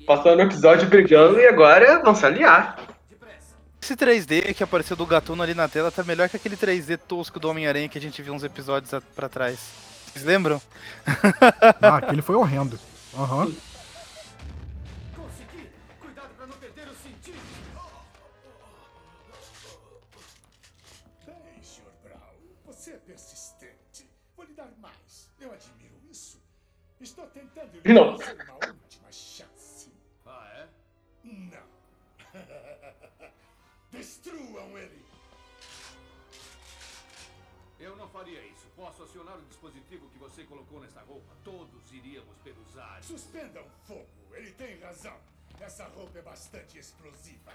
passaram no episódio brigando e agora vão se aliar. Esse 3D que apareceu do Gatuno ali na tela tá melhor que aquele 3D tosco do Homem-Aranha que a gente viu uns episódios pra trás. Vocês lembram? (laughs) Ah, aquele foi horrendo. Aham. Consegui! Não. oferecer uma última chance. Ah, é? Não. Destruam ele. Eu não faria isso. Posso acionar o dispositivo que você colocou nessa roupa. Todos iríamos perusar. Suspendam fogo. Ele tem razão. Essa roupa é bastante explosiva.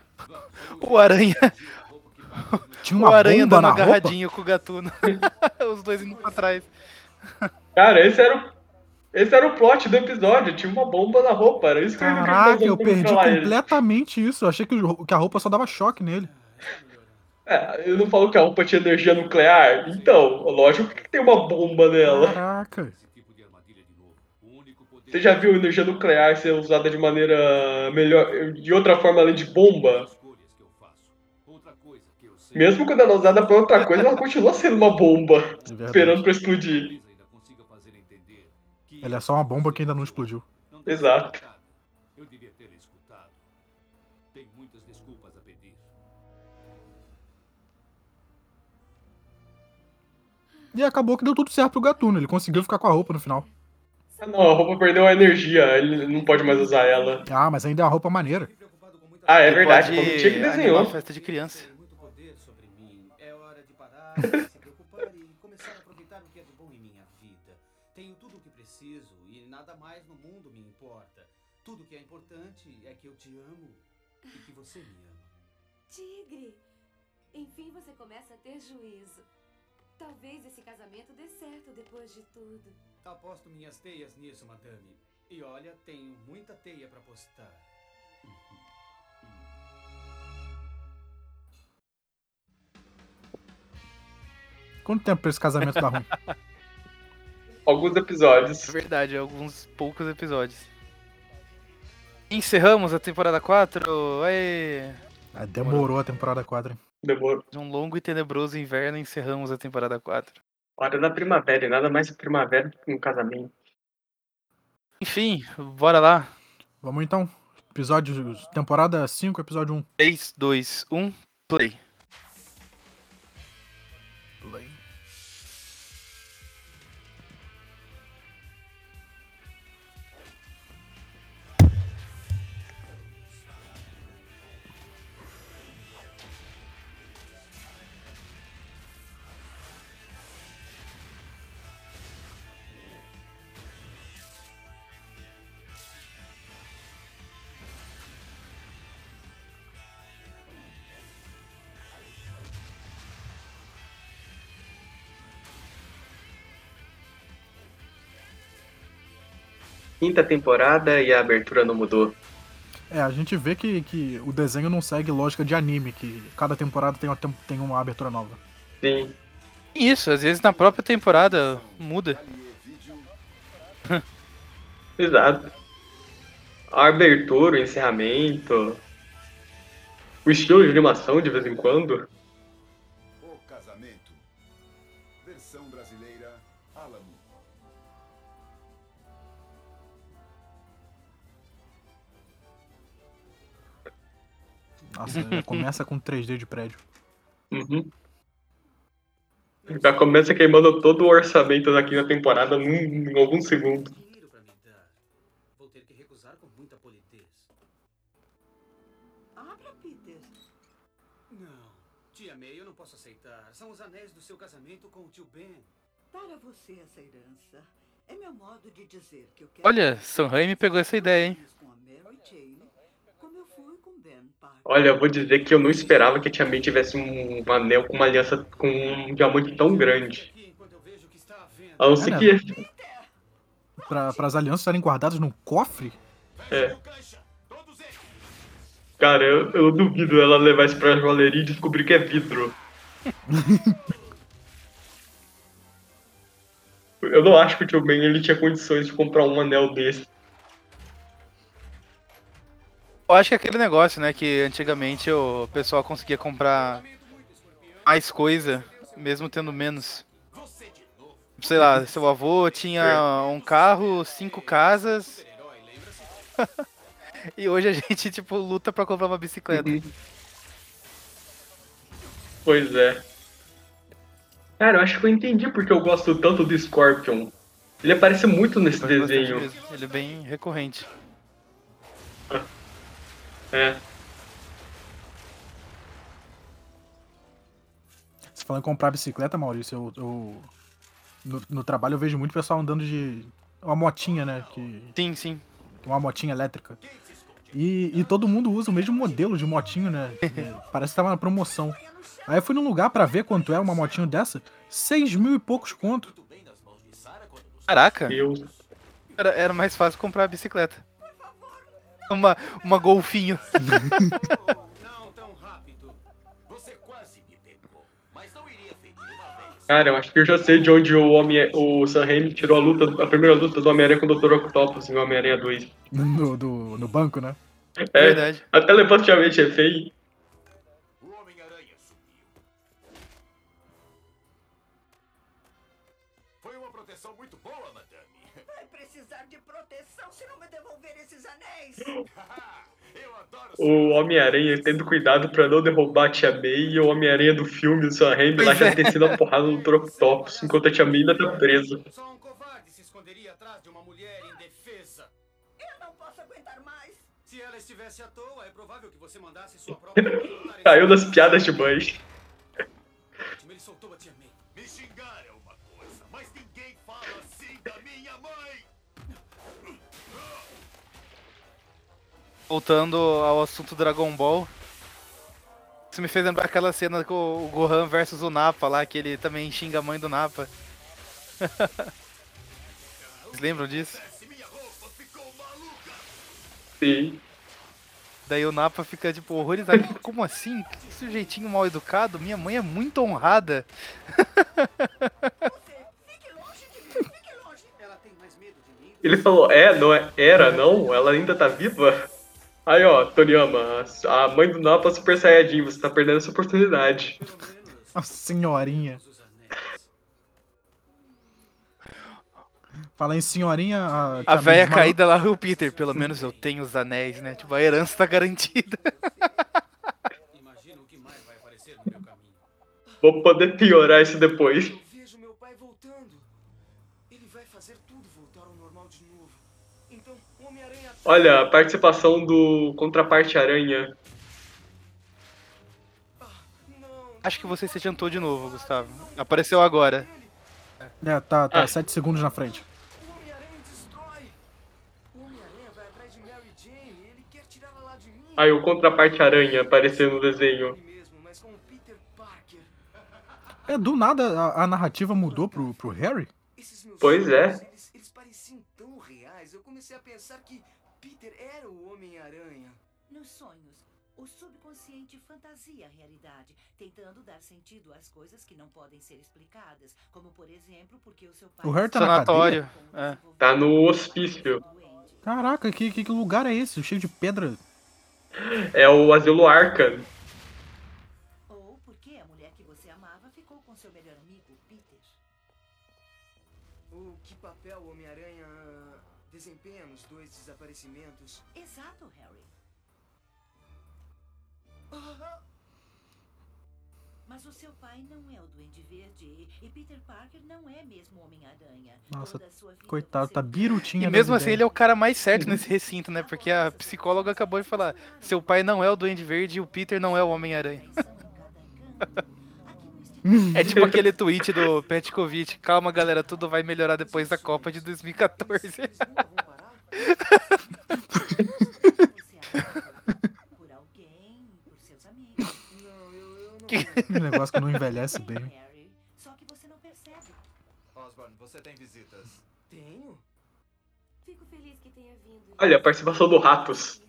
O Aranha. (laughs) Tinha o uma Aranha bomba dando na roupa? agarradinho com o Gatuno. (laughs) (laughs) Os dois indo pra trás. Cara, esse era o. Esse era o plot do episódio, tinha uma bomba na roupa, era isso que eu Caraca, eu pra perdi controlar ele. completamente isso. Eu achei que, o- que a roupa só dava choque nele. É, eu não falo que a roupa tinha energia nuclear? Então, lógico que tem uma bomba nela. Caraca. Você já viu energia nuclear ser usada de maneira melhor, de outra forma além de bomba? Mesmo quando ela é usada pra outra coisa, ela continua sendo uma bomba, verdade. esperando pra explodir. Ela é só uma bomba que ainda não explodiu. Exato. Eu devia ter escutado. Tem muitas desculpas a pedir. E acabou que deu tudo certo pro Gatuno. Ele conseguiu ficar com a roupa no final. Ah, Não, a roupa perdeu a energia, ele não pode mais usar ela. Ah, mas ainda é uma roupa maneira. Ah, é Ele verdade, pode como tinha que desenhou. uma festa de criança. É hora de parar, (laughs) nada mais no mundo me importa. Tudo que é importante é que eu te amo e que você me ama. Tigre! Enfim você começa a ter juízo. Talvez esse casamento dê certo depois de tudo. Aposto minhas teias nisso, madame. E olha, tenho muita teia pra apostar. Quanto tempo pra esse casamento dar ruim? (laughs) Alguns episódios. É verdade, alguns poucos episódios. Encerramos a temporada 4. Aê! Ah, demorou a temporada 4. hein? Demorou. De um longo e tenebroso inverno, encerramos a temporada 4. Hora da primavera, e nada mais primavera do que um casamento. Enfim, bora lá. Vamos então. Episódio. Temporada 5, episódio 1. 3, 2, 1, play. Play. Quinta temporada e a abertura não mudou. É, a gente vê que, que o desenho não segue lógica de anime, que cada temporada tem uma, tem- tem uma abertura nova. Sim. Isso, às vezes na própria temporada muda. Exato. A abertura, o encerramento. O estilo de animação de vez em quando. O casamento. Versão brasileira, Alamo. Nossa, já começa com 3D de prédio. Uhum. Já começa queimando todo o orçamento daqui na temporada num, em Peter. Não. Tia May, eu não posso aceitar. São os anéis do seu casamento com o tio Ben. Dar a você essa herança é meu modo de dizer que eu quero. Olha, Sam Raimi pegou essa ideia, hein? Olha, eu vou dizer que eu não esperava que a Tia May tivesse um, um anel com uma aliança com um diamante tão grande. A não ser É, que. Pra, pras alianças estarem guardadas num cofre? É. Cara, eu, eu duvido ela levar isso pra joalheria e descobrir que é vidro. (laughs) eu não acho que o tio Ben ele tinha condições de comprar um anel desse. Eu acho que é aquele negócio, né, que antigamente o pessoal conseguia comprar mais coisa, mesmo tendo menos. Sei lá, seu avô tinha um carro, cinco casas. (laughs) e hoje a gente, tipo, luta pra comprar uma bicicleta. Pois é. Cara, eu acho que eu entendi porque eu gosto tanto do Scorpion. Ele aparece muito nesse desenho. mesmo. Ele é bem recorrente. É. Você falando em comprar bicicleta, Maurício, eu, eu- no, no trabalho eu vejo muito pessoal andando de uma motinha, né? Que, sim, sim. Uma motinha elétrica. E, e todo mundo usa o mesmo modelo de motinho, né? Parece que tava na promoção. Aí eu fui num lugar pra ver quanto é uma motinho dessa. Seis mil e poucos conto. Caraca! Deus. Era, era mais fácil comprar a bicicleta. Uma, uma golfinho. (laughs) Cara, eu acho que eu já sei de onde o, Homem, o Sam Raimi tirou a luta, a primeira luta do Homem-Aranha com o Dr. Octopus em Homem-Aranha 2. No, do, no banco, né? É, Verdade. até telepaticamente é feio. O Homem-Aranha tendo cuidado pra não derrubar a Tia May e o Homem-Aranha do filme do Sam Raimi lá já é. descendo a porrada do Dr. Octopus, enquanto a Tia May ainda tá presa. Só um covarde se esconderia atrás de uma mulher indefesa. Eu não posso aguentar mais. Se ela estivesse à toa, é provável que você mandasse sua (laughs) própria. Caiu das piadas demais. Ele Voltando ao assunto Dragon Ball. Isso me fez lembrar aquela cena com o Gohan versus o Nappa lá, que ele também xinga a mãe do Nappa. (laughs) Vocês lembram disso? Sim. Daí o Nappa fica tipo horrorizado. (laughs) Como assim? Que sujeitinho mal educado? Minha mãe é muito honrada. Ela tem mais (laughs) medo de mim. Ele falou, é, não é, era, não? Ela ainda tá viva? Aí, ó, Toriyama, a mãe do Napa é Super Saiyajin, você tá perdendo essa oportunidade. Nossa senhorinha. Fala em senhorinha. A, A velha caída lá, o Peter. Pelo menos eu tenho os anéis, né? Tipo, a herança tá garantida. Imagina o que mais vai aparecer no meu caminho. Vou poder piorar isso depois. Vejo meu pai voltando. Ele vai fazer tudo voltar ao normal de novo. Então, o Homem-Aranha Olha, a participação do Contraparte Aranha. Acho que você se adiantou de novo, Gustavo. Apareceu agora. É, tá, tá Ah. 7 segundos na frente. Aí o Contraparte Aranha apareceu no desenho. É, do nada a, a narrativa mudou pro, pro Harry? Pois é. eles pareciam tão reais. Eu comecei a pensar que Peter era o Homem-Aranha. Nos sonhos, o subconsciente fantasia a realidade, tentando dar sentido às coisas que não podem ser explicadas, como por exemplo, porque o seu pai O Harry tá na Sanatório. cadeia? É. Tá no hospício. Caraca, que, que, que lugar é esse? Cheio de pedra. É o Asilo Arkham. Ou porque a mulher que você amava ficou com seu melhor amigo, Peter. O que papel o Homem-Aranha desempenha nos dois desaparecimentos? Exato, Harry. Ah, Mas o seu pai não é o Duende Verde e Peter Parker não é mesmo o Homem-Aranha. Nossa, Toda a sua vida coitado, tá birutinha E mesmo assim, ideias. ele é o cara mais certo nesse recinto, né? Porque a psicóloga acabou de falar: seu pai não é o Duende Verde e o Peter não é o Homem-Aranha. É tipo aquele tweet do Petkovic: calma, galera, tudo vai melhorar depois da Copa de 2014. por alguém, por seus amigos. Não, eu, eu não. Que- Um negócio que não envelhece bem. Só que você não percebe. Osborn, você tem visitas. Tenho? Fico feliz que tenha vindo. Olha, a participação do Ratos.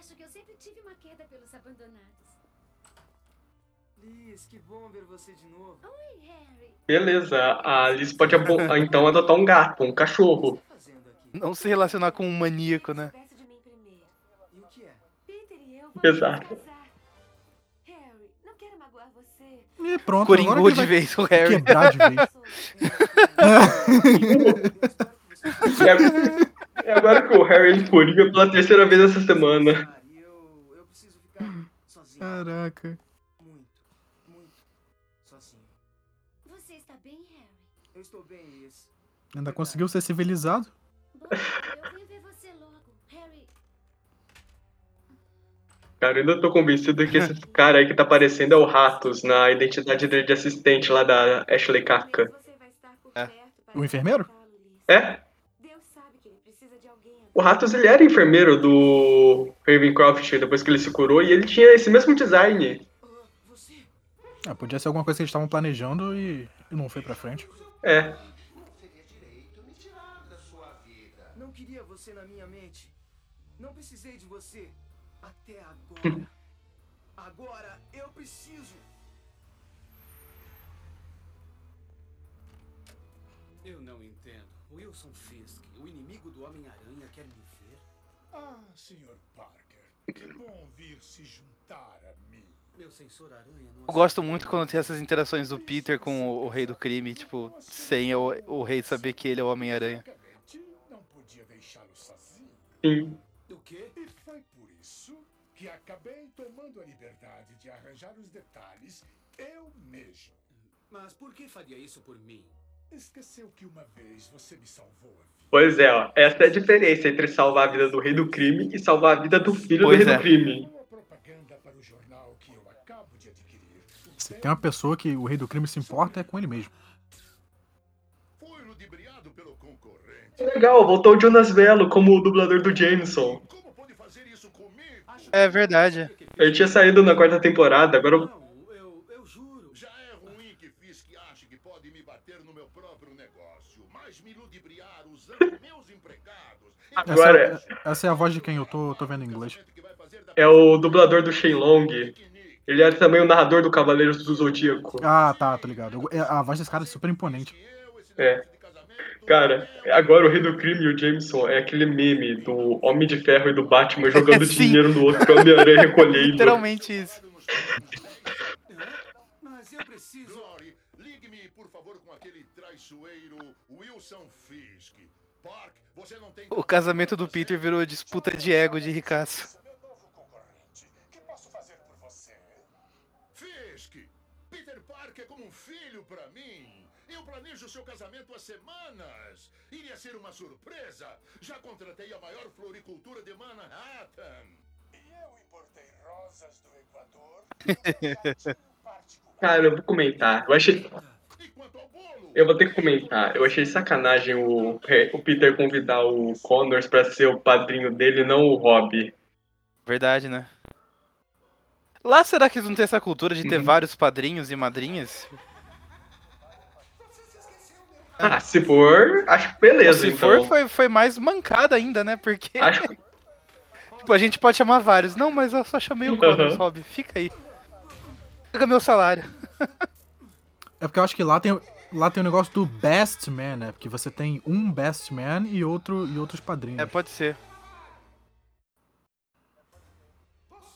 Acho que eu sempre tive uma queda pelos abandonados. Liz, que bom ver você de novo. Oi, Harry. Beleza, a Liz pode abo- então adotar um gato, um cachorro. Não se relacionar com um maníaco, né? E é? Peter e eu vamos Exato. nos casar. Harry, não quero magoar você. E pronto, Coringou agora que de vez o Harry. Quebrar de vez. (laughs) (laughs) E agora, que o Harry ele coringa pela terceira vez essa semana. Eu, eu preciso ficar sozinho. Caraca. Muito, muito sozinho. Você está bem, Harry? Eu estou bem, Liz. Ainda conseguiu ser civilizado? Bom, eu venho ver você logo. Harry, Cara, eu ainda tô convencido que esse cara aí que tá aparecendo é o Ratos, na identidade dele de assistente lá da Ashley por É. O enfermeiro? É? Deus sabe que ele precisa de alguém agora. O Ratos ele era enfermeiro do Ravencroft depois que ele se curou e ele tinha esse mesmo design. Ah, podia ser alguma coisa que eles estavam planejando e, e não foi pra frente. É. Não queria você na minha mente. Não precisei de você. Até agora. (laughs) agora eu preciso. Eu não entendo. Wilson Fisk, o inimigo do Homem-Aranha, Eu gosto muito quando tem essas interações do Peter com o, o Rei do Crime, tipo, sem o, o Rei saber que ele é o Homem-Aranha. Francamente, não podia deixá-lo sozinho. Sim. O quê? E foi por isso que acabei tomando a liberdade de arranjar os detalhes eu mesmo. Mas por que faria isso por mim? Esqueceu que uma vez você me salvou a vida. Pois é, ó. Essa é a diferença entre salvar a vida do rei do crime e salvar a vida do filho Pois do rei é. do crime. Se tem uma pessoa que o rei do crime se importa, é com ele mesmo. Foi ludibriado pelo concorrente. Legal, voltou o Jonas Velo como o dublador do Jameson. É verdade. Ele tinha saído na quarta temporada, agora Agora- Essa, é- essa é a voz de quem eu tô, tô vendo em inglês. é o dublador do Shenlong. Ele era também o narrador do Cavaleiros do Zodíaco. Ah, tá, tô ligado. É- A voz desse cara é super imponente. É. Cara, agora o Rei do Crime e o Jameson é aquele meme do Homem de Ferro e do Batman (laughs) jogando Sim. dinheiro no outro, que é o Homem-Aranha recolhendo. (laughs) Literalmente isso. Mas eu preciso. Glory, ligue-me, por favor, com aquele traiçoeiro Wilson Fisk. O casamento do Peter virou disputa de ego de ricaço. Meu novo concorrente. O que posso fazer por você? Fisk, Peter Parker é como um filho pra mim. Eu planejo seu casamento há semanas. Iria ser uma surpresa. Já contratei a maior floricultura de Manhattan. E eu importei rosas do Equador. (laughs) particular. Cara, eu vou comentar. Eu achei. Eu vou ter que comentar. Eu achei sacanagem o, o Peter convidar o Connors pra ser o padrinho dele, não o Rob. Verdade, né? Lá será que eles não têm essa cultura de ter vários padrinhos e madrinhas? Ah, se for, acho que beleza, se então. for, foi, foi mais mancada ainda, né? Porque. Acho (laughs) tipo, a gente pode chamar vários. Não, mas eu só chamei o Connors, Uhum. Rob. Fica aí. Paga meu salário. É porque eu acho que lá tem, lá tem o negócio do best man, né? Porque você tem um best man e, outro, e outros padrinhos. É, pode ser.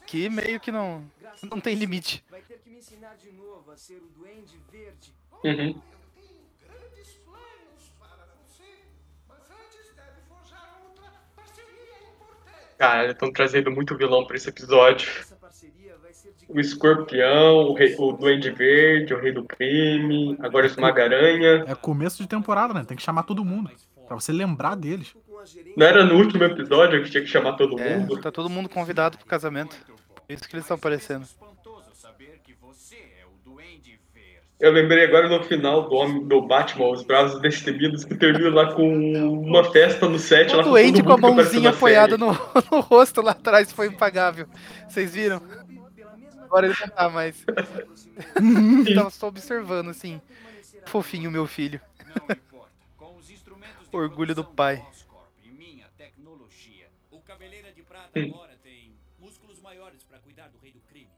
Que meio que não. Não tem limite. Vai ter que me ensinar de novo a ser o Duende Verde. Uhum. Cara, estão trazendo muito vilão pra esse episódio. O escorpião, o, rei, o Duende Verde, o Rei do Crime, agora o Esmaga-Aranha. É começo de temporada, né? Tem que chamar todo mundo. Pra você lembrar deles. Não era no último episódio que tinha que chamar todo É, mundo? tá todo mundo convidado pro casamento. É isso que eles estão parecendo. Eu lembrei agora no final do, Homem- do Batman, Os Bravos Destemidos, que termina lá com uma festa no set. O lá com com a mãozinha apoiada no, (laughs) no rosto lá atrás foi impagável. Vocês viram? Agora ele não tá mais. (laughs) Tava só observando, assim. Fofinho, meu filho. Orgulho do pai. e minha tecnologia. O Cabeleira de Prata agora tem músculos maiores para cuidar do rei do crime.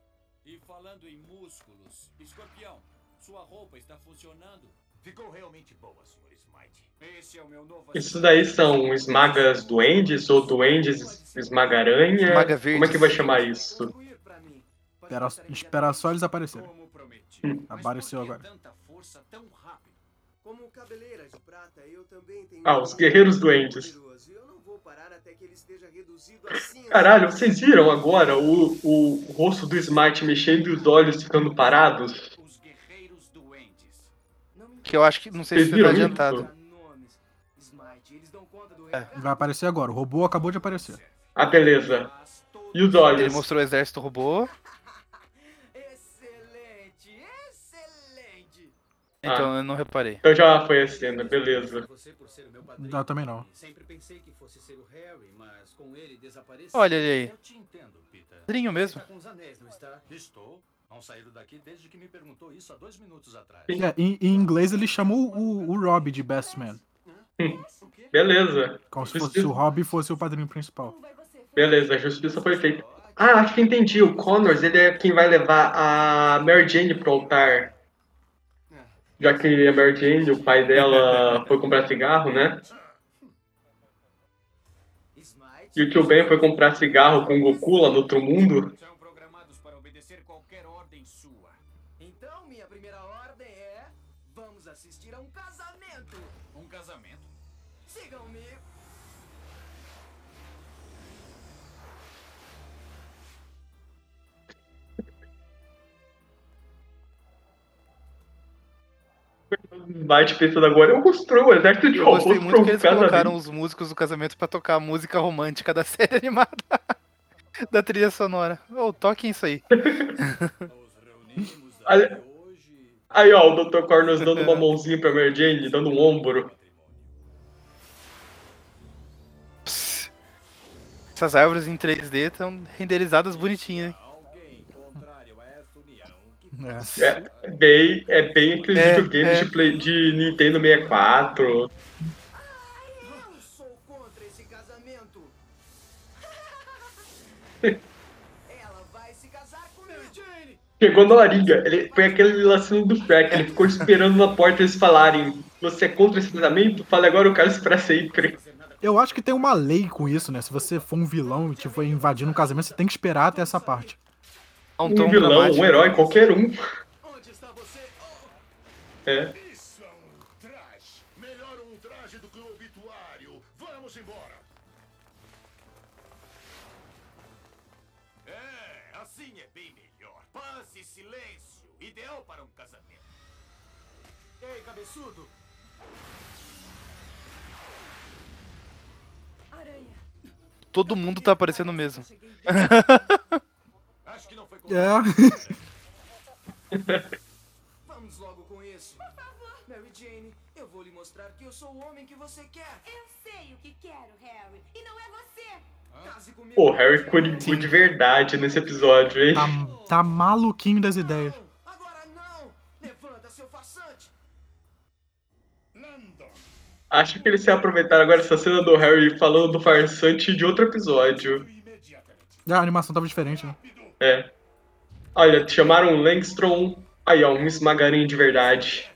Falando em músculos, Escorpião, sua roupa está funcionando? Ficou realmente boa, Sr. Smite. Esse é o meu novo Isso daí são esmagas duendes ou duendes esmaga-aranha? Esmaga Como é que vai chamar isso? Espera, espera só eles aparecerem. Apareceu agora. Como Cabeleira de Prata, eu também tenho Ah, os guerreiros duendes. poderoso. Eu não vou parar até que ele esteja reduzido a cinza. Caralho, vocês viram agora o, o rosto do Smite mexendo e os olhos ficando parados? Que eu acho que. Não sei Vocês se tá adiantado. Vai aparecer agora. O robô acabou de aparecer. Ah, beleza. E os olhos? Ele mostrou o exército robô. Então Ah. eu não reparei. Eu já foi a cena, beleza. Eu também não. Sempre pensei que fosse ser o Harry, mas com ele desapareceu. Olha ele aí. Eu te entendo, Peter. Padrinho mesmo. Está com os anéis, não está? Estou. Não saíram daqui desde que me perguntou isso há dois minutos atrás. É, em, em inglês ele chamou o, o Rob de best man. (laughs) Beleza. Como se, fosse, se o Rob fosse o padrinho principal. Beleza, a justiça foi feita. Ah, acho que entendi. O Connors, ele é quem vai levar a Mary Jane pro altar. Já que a Mary Jane, o pai dela, (laughs) foi comprar cigarro, né? E o tio Ben foi comprar cigarro com o Goku lá no outro mundo. Smite pensando agora, eu construo o exército de Eu robôs gostei muito que eles colocaram casamento. os músicos do casamento pra tocar a música romântica da (laughs) série animada. da trilha sonora. Ô, toquem isso aí. (laughs) Aí, aí, ó, o Dr. Connors dando uma mãozinha pra Mary Jane, dando um ombro. Essas árvores em 3D estão renderizadas bonitinhas, hein? É bem, é bem aqueles É, videogames é. De, play- de Nintendo 64. Sou contra esse casamento. Ela vai se casar com Mary Jane. Chegou na horinha, ele foi aquele lacinho do Shrek, ele ficou esperando na porta eles falarem: Você é contra esse casamento? Fale agora, quero isso pra sempre. Eu acho que tem uma lei com isso, né? Se você for um vilão e tipo, invadir um casamento, você tem que esperar até essa parte. Um Um vilão, um herói, qualquer um. É. Melhor um traje do que um obituário. Vamos embora. É, assim é bem melhor. Paz e silêncio. Ideal para um casamento. Ei, cabeçudo. Todo mundo tá aparecendo mesmo. (laughs) Acho que não foi É. (laughs) Vamos logo com isso. Por favor. Mary Jane, eu vou lhe mostrar que eu sou o homem que você quer. Eu sei o que quero, Harry. E não é você. Pô, Harry Coringou de verdade nesse episódio, hein? Tá, tá maluquinho das ideias. Acho que eles se aproveitaram agora essa cena do Harry falando do farsante de outro episódio. Ah, a animação tava diferente, né? É. Olha, chamaram o Langstrom. Aí, ó, um esmagarinho de verdade.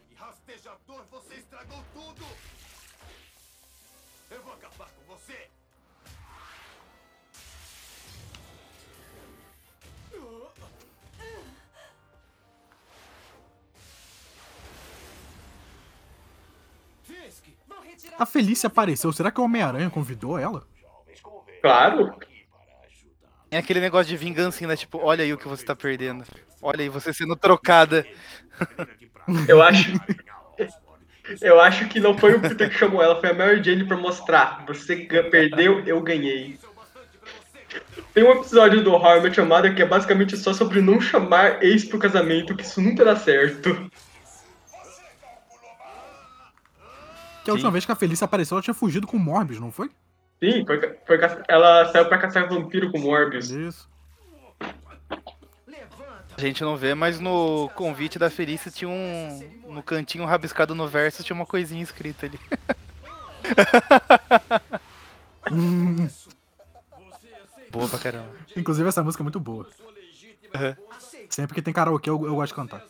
A Felícia apareceu. Será que o Homem-Aranha convidou ela? Claro. É aquele negócio de vingança, né? Tipo, olha aí o que você tá perdendo. Olha aí, você sendo trocada. Eu acho. (laughs) Eu acho que não foi o Peter que chamou ela, foi a Mary Jane pra mostrar. Você perdeu, eu ganhei. Tem um episódio do Your Mother que é basicamente só sobre não chamar ex pro casamento, que isso nunca dá certo. Que a última vez que a Felícia apareceu, ela tinha fugido com o Morbius, não foi? Sim, foi, foi ela saiu pra caçar vampiro com Morbius. Isso. A gente não vê, mas no convite da Felícia tinha um. No cantinho rabiscado no verso tinha uma coisinha escrita ali. (laughs) Boa pra caramba. Inclusive, essa música é muito boa. Aham. Sempre que tem karaokê, eu, eu gosto de cantar.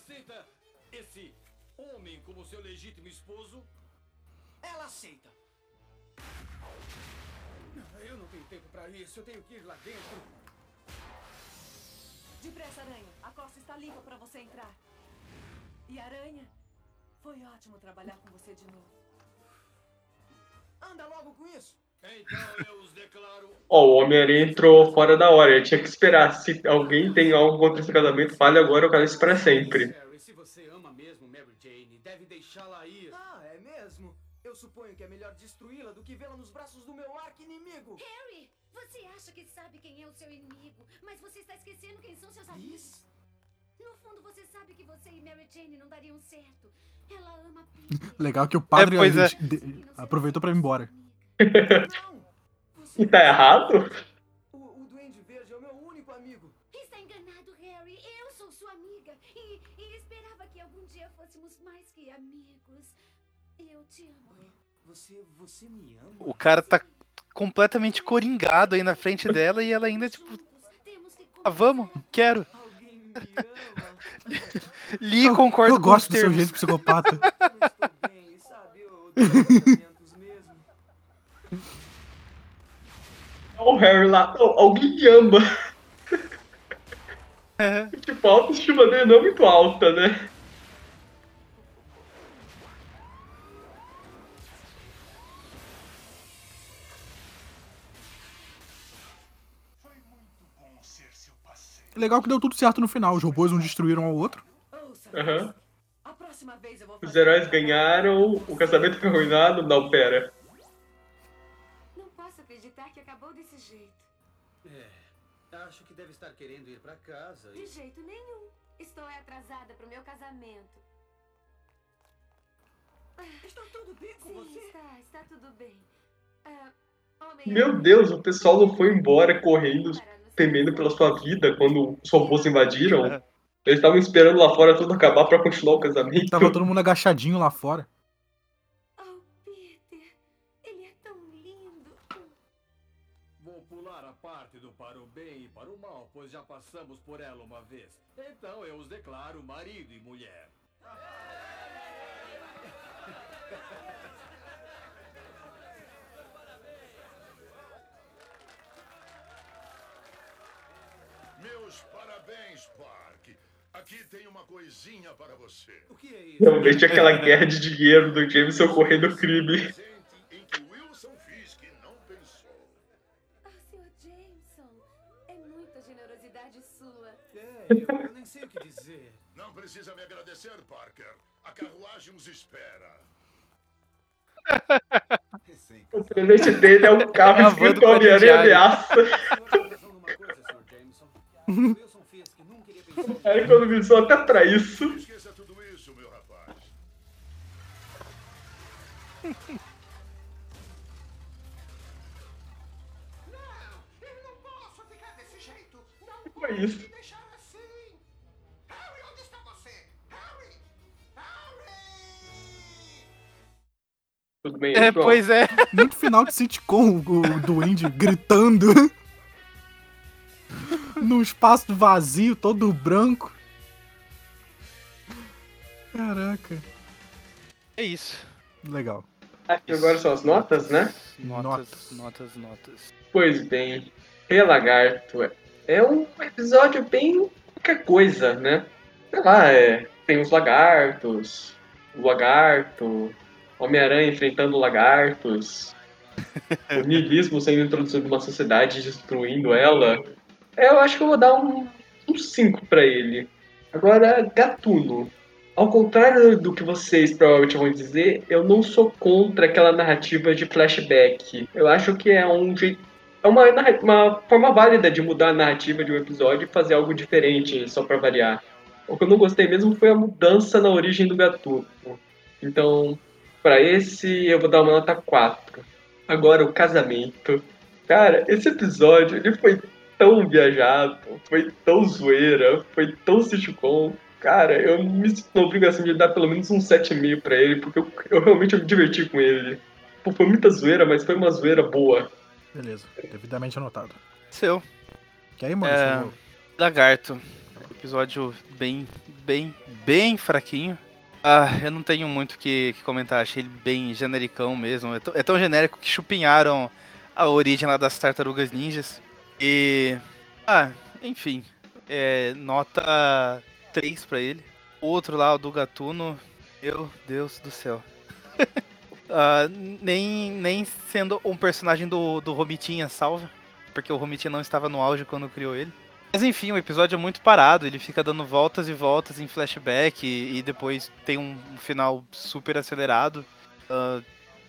Isso, eu tenho que ir lá dentro. Depressa, Aranha. A costa está limpa para você entrar. E Aranha, foi ótimo trabalhar com você de novo. Anda logo com isso. Então eu os declaro. Ó, o Homem-Aranha entrou fora da hora, ele tinha que esperar. Se alguém tem algo contra esse casamento, fale agora ou cale-se pra sempre. Se você ama mesmo Mary Jane, deve deixá-la ir. Ah, é mesmo? Eu suponho que é melhor destruí-la do que vê-la nos braços do meu arqui-inimigo. Harry, você acha que sabe quem é o seu inimigo, mas você está esquecendo quem são seus amigos. No fundo, você sabe que você e Mary Jane não dariam certo. Ela ama (laughs) Peter. Legal que o padre É, é. de- aproveitou pra ir embora. E tá errado? O, o Duende Verde é o meu único amigo. Está enganado, Harry. Eu sou sua amiga e, e esperava que algum dia fôssemos mais que amigos. Eu te amo. Você, você me ama? O cara tá completamente coringado aí na frente dela e ela ainda, tipo. Ah, vamos, quero. (laughs) Li Eu- concordo eu com gosto os do seu jeito psicopata. Mesmo. (laughs) Ó, o Harry lá, ó, alguém me ama. tipo, a autoestima dele não é muito alta, né? Legal que deu tudo certo no final. Os robôs um destruíram ao outro. Aham. Vou Os heróis ganharam, o casamento foi arruinado. Não, pera. Não posso acreditar que acabou desse jeito. É, acho que deve estar querendo ir pra casa. De E... jeito nenhum. Estou atrasada pro meu casamento. Está tudo bem com Sim, você? está, está tudo bem. Ah, homem, Meu Deus, o pessoal não foi embora correndo, temendo pela sua vida quando os robôs invadiram. Eles estavam esperando lá fora tudo acabar pra continuar o casamento. Tava todo mundo agachadinho lá fora. ele é tão lindo. Vou pular a parte do para o bem e para o mal, pois já passamos por ela uma vez. Então eu os declaro marido e mulher. (laughs) Meus parabéns, Park. Aqui tem uma coisinha para você. O que é isso? Vejo aquela guerra de dinheiro do Jameson correndo crime. Em que Wilson Fisk não pensou. Ah, Sr. Jameson, é muita generosidade sua. É, eu, eu nem sei o que dizer. Não precisa me agradecer, Parker. A carruagem nos espera. O presente dele é um carro Gravando escrito com a economizou até pra isso. Esqueça tudo isso, meu rapaz. isso. Tudo bem, É, pois é. Muito final de sitcom, o Duende gritando. Num espaço vazio, todo branco. Caraca. É isso. Legal. Aqui agora são as notas, né? Notas, notas, notas. Pois bem, Rei Lagarto é- um episódio bem qualquer coisa, né? Sei lá, é, tem os lagartos, o lagarto, Homem-Aranha enfrentando lagartos, o niilismo sendo introduzido numa sociedade e destruindo ela. Eu acho que eu vou dar um 5 pra ele. Agora, Gatuno. Ao contrário do que vocês provavelmente vão dizer, eu não sou contra aquela narrativa de flashback. Eu acho que é um jeito. É uma, uma forma válida de mudar a narrativa de um episódio e fazer algo diferente, só pra variar. O que eu não gostei mesmo foi a mudança na origem do Gatuno. Então, pra esse, eu vou dar uma nota 4. Agora, o casamento. Cara, esse episódio, ele foi tão viajado, foi tão zoeira, foi tão sitcom. Cara, eu me sinto na obrigação de dar pelo menos um 7,5 pra ele, porque eu, eu realmente me diverti com ele. Pô, foi muita zoeira, mas foi uma zoeira boa. Beleza, devidamente anotado. Seu. Que aí, mano? É, Lagarto. Episódio bem, bem, bem fraquinho. Ah, eu não tenho muito o que, que comentar. Achei ele bem genericão mesmo. É, tão- é tão genérico que chupinharam a origem lá das tartarugas ninjas. E. Ah, enfim. É, nota 3 pra ele. O outro lá, o do Gatuno. Meu Deus do céu. (laughs) Ah, nem, nem sendo um personagem do, do Romitinha salva. Porque o Romitinha não estava no auge quando criou ele. Mas enfim, o episódio é muito parado, ele fica dando voltas e voltas em flashback e, e depois tem um, final super acelerado. Ah,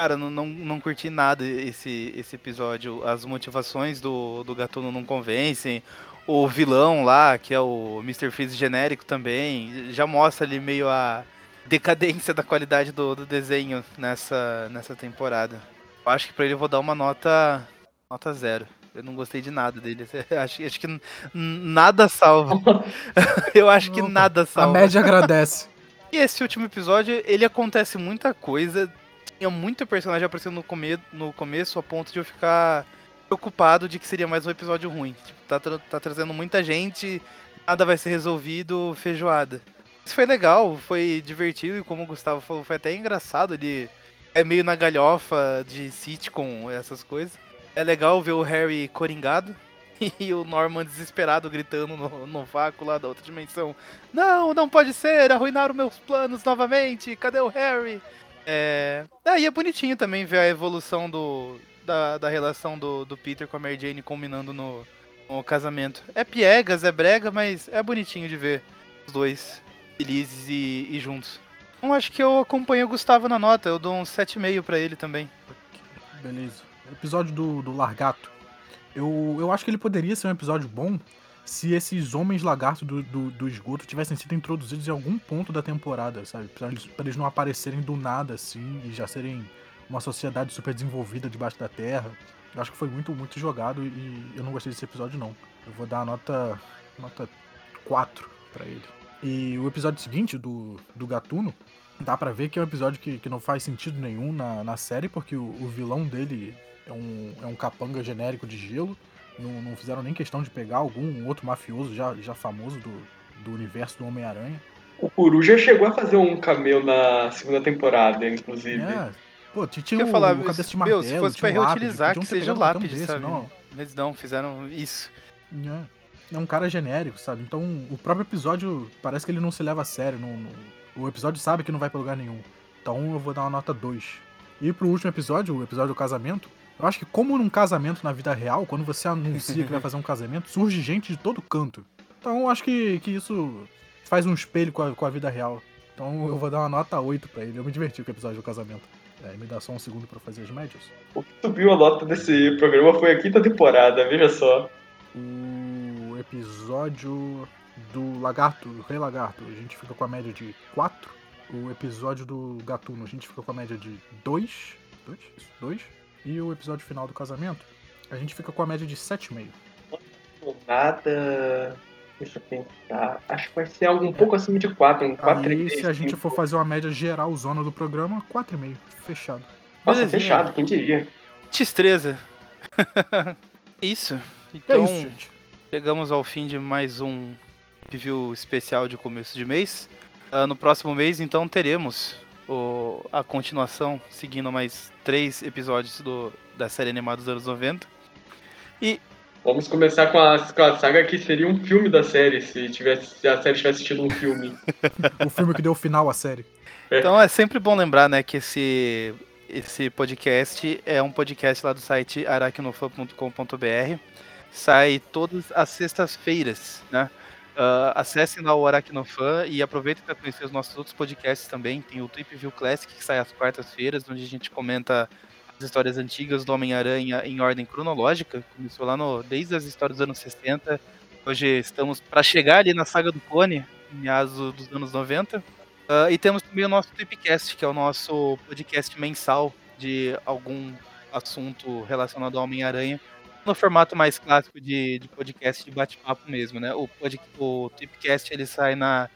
cara, não, não, não curti nada esse, esse episódio. As motivações do, do Gatuno não convencem. O vilão lá, que é o Mr. Freeze genérico também, já mostra ali meio a decadência da qualidade do, do desenho nessa, nessa temporada. Eu acho que pra ele eu vou dar uma nota, nota zero. Eu não gostei de nada dele. (laughs) Acho, acho que nada salva. (laughs) Eu acho que nada A salva. média agradece. (laughs) E esse último episódio, ele acontece muita coisa. Tinha muito personagem aparecendo no, come no começo, a ponto de eu ficar preocupado de que seria mais um episódio ruim. Tipo, tá, tra- tá trazendo muita gente, nada vai ser resolvido, feijoada. Isso foi legal, foi divertido e como o Gustavo falou, foi até engraçado. Ele é meio na galhofa de sitcom, essas coisas. É legal ver o Harry coringado (laughs) e o Norman desesperado gritando no, no vácuo lá da outra dimensão. Não, não pode ser, arruinaram meus planos novamente, cadê o Harry? É... Ah, e é bonitinho também ver a evolução do, da, da relação do, do Peter com a Mary Jane combinando no, no casamento. É piegas, é brega, mas é bonitinho de ver os dois felizes e, e juntos. Então acho que eu acompanho o Gustavo na nota, eu dou um 7,5 pra ele também. Beleza. Episódio do, do Largato. Eu, eu acho que ele poderia ser um episódio bom se esses homens lagartos do, do, do esgoto tivessem sido introduzidos em algum ponto da temporada, sabe? Pra eles, pra eles não aparecerem do nada assim e já serem uma sociedade super desenvolvida debaixo da terra. Eu acho que foi muito, muito jogado e eu não gostei desse episódio, não. Eu vou dar a nota, nota 4 pra ele. E o episódio seguinte, do, do Gatuno, dá pra ver que é um episódio que, que não faz sentido nenhum na, na série, porque o, o vilão dele é um, é um capanga genérico de gelo. Não, não fizeram nem questão de pegar algum outro mafioso já, já famoso do, do universo do Homem-Aranha. O Coruja chegou a fazer um cameo na segunda temporada, inclusive. É, pô, tinha o, falar, cabeça de meu, martelo, se fosse pra reutilizar, que seja um lápide, desse, sabe? não. Mas não, fizeram isso. É, é um cara genérico, sabe? Então o próprio episódio parece que ele não se leva a sério. não- não- o episódio sabe que não vai pra lugar nenhum. Então eu vou dar uma nota 2. E pro último episódio, o episódio do casamento, eu acho que como num casamento na vida real, quando você anuncia que vai fazer um casamento, (laughs) surge gente de todo canto. Então eu acho que, que isso faz um espelho com a, com a vida real. Então eu vou dar uma nota 8 pra ele. Eu me diverti com o episódio do casamento. É, me dá só um segundo pra eu fazer as médias. O que subiu a nota desse programa foi a quinta temporada, veja só. O episódio do Lagarto, do Rei Lagarto, a gente fica com a média de 4. O episódio do Gatuno, a gente fica com a média de 2. 2? 2. E o episódio final do casamento, a gente fica com a média de 7,5. Nada. Deixa eu pensar. Acho que vai ser algo um pouco acima de 4, um 4 Aí, se a gente for fazer uma média geral zona do programa, 4,5. Fechado. Nossa, Belezinha. fechado, quem diria? Destreza. (laughs) isso. Então, isso, gente. chegamos ao fim de mais um review especial de começo de mês. Ah, no próximo mês, então, teremos o- a continuação, seguindo mais três episódios do, da série animada dos anos 90. E Vamos começar com a, com a saga que seria um filme da série, se, tivesse, se a série tivesse tido um filme. (laughs) O filme que deu final à série. Então é sempre bom lembrar, né, que esse, esse podcast é um podcast lá do site aracnofan.com.br. Sai todas as sextas-feiras, né? Ah, acessem lá o Aracnofan e aproveitem para conhecer os nossos outros podcasts também. Tem o Trip View Classic, que sai às quartas-feiras, onde a gente comenta as histórias antigas do Homem-Aranha em ordem cronológica. Começou lá no, desde as histórias dos anos 60. Hoje estamos para chegar ali na saga do Clone, em meados dos anos 90. Ah, e temos também o nosso Tripcast, que é o nosso podcast mensal de algum assunto relacionado ao Homem-Aranha, no formato mais clássico de, de podcast de bate-papo mesmo, né? O, o Tripcast ele sai na,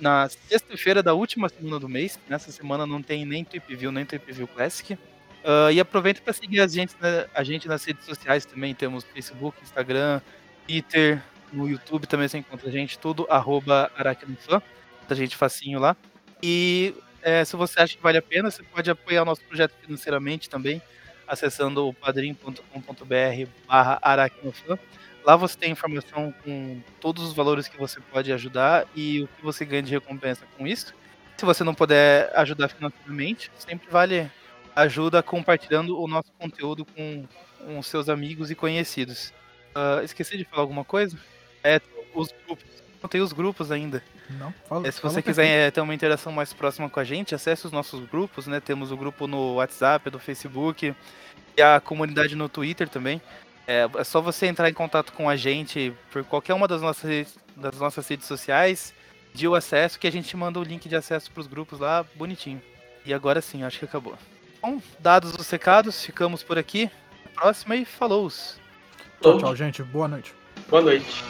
na sexta-feira da última semana do mês. Nessa semana não tem nem Trip View, nem Trip View Classic. Ah, e aproveita para seguir a gente, né, a gente nas redes sociais também. Temos Facebook, Instagram, Twitter, no YouTube também você encontra a gente, tudo arroba aracnofan da gente facinho lá. E é, se você acha que vale a pena, você pode apoiar o nosso projeto financeiramente também, acessando o padrim.com.br barra aracnofan. Lá você tem informação com todos os valores que você pode ajudar e o que você ganha de recompensa com isso. Se você não puder ajudar financeiramente, sempre vale ajuda compartilhando o nosso conteúdo com, os seus amigos e conhecidos. Ah, esqueci de falar alguma coisa? É, os grupos. Não tem os grupos ainda. Não, fala. É, se você perfeito. quiser é, ter uma interação mais próxima com a gente, acesse os nossos grupos, né? Temos o grupo no WhatsApp, do Facebook e a comunidade no Twitter também. É, é só você entrar em contato com a gente por qualquer uma das nossas, redes- das nossas redes sociais, de o acesso, que a gente manda o link de acesso para os grupos lá, bonitinho. E agora sim, acho que acabou. Bom, dados os recados, ficamos por aqui. Próxima e falou! Tchau, tchau, gente. Boa noite. Boa noite.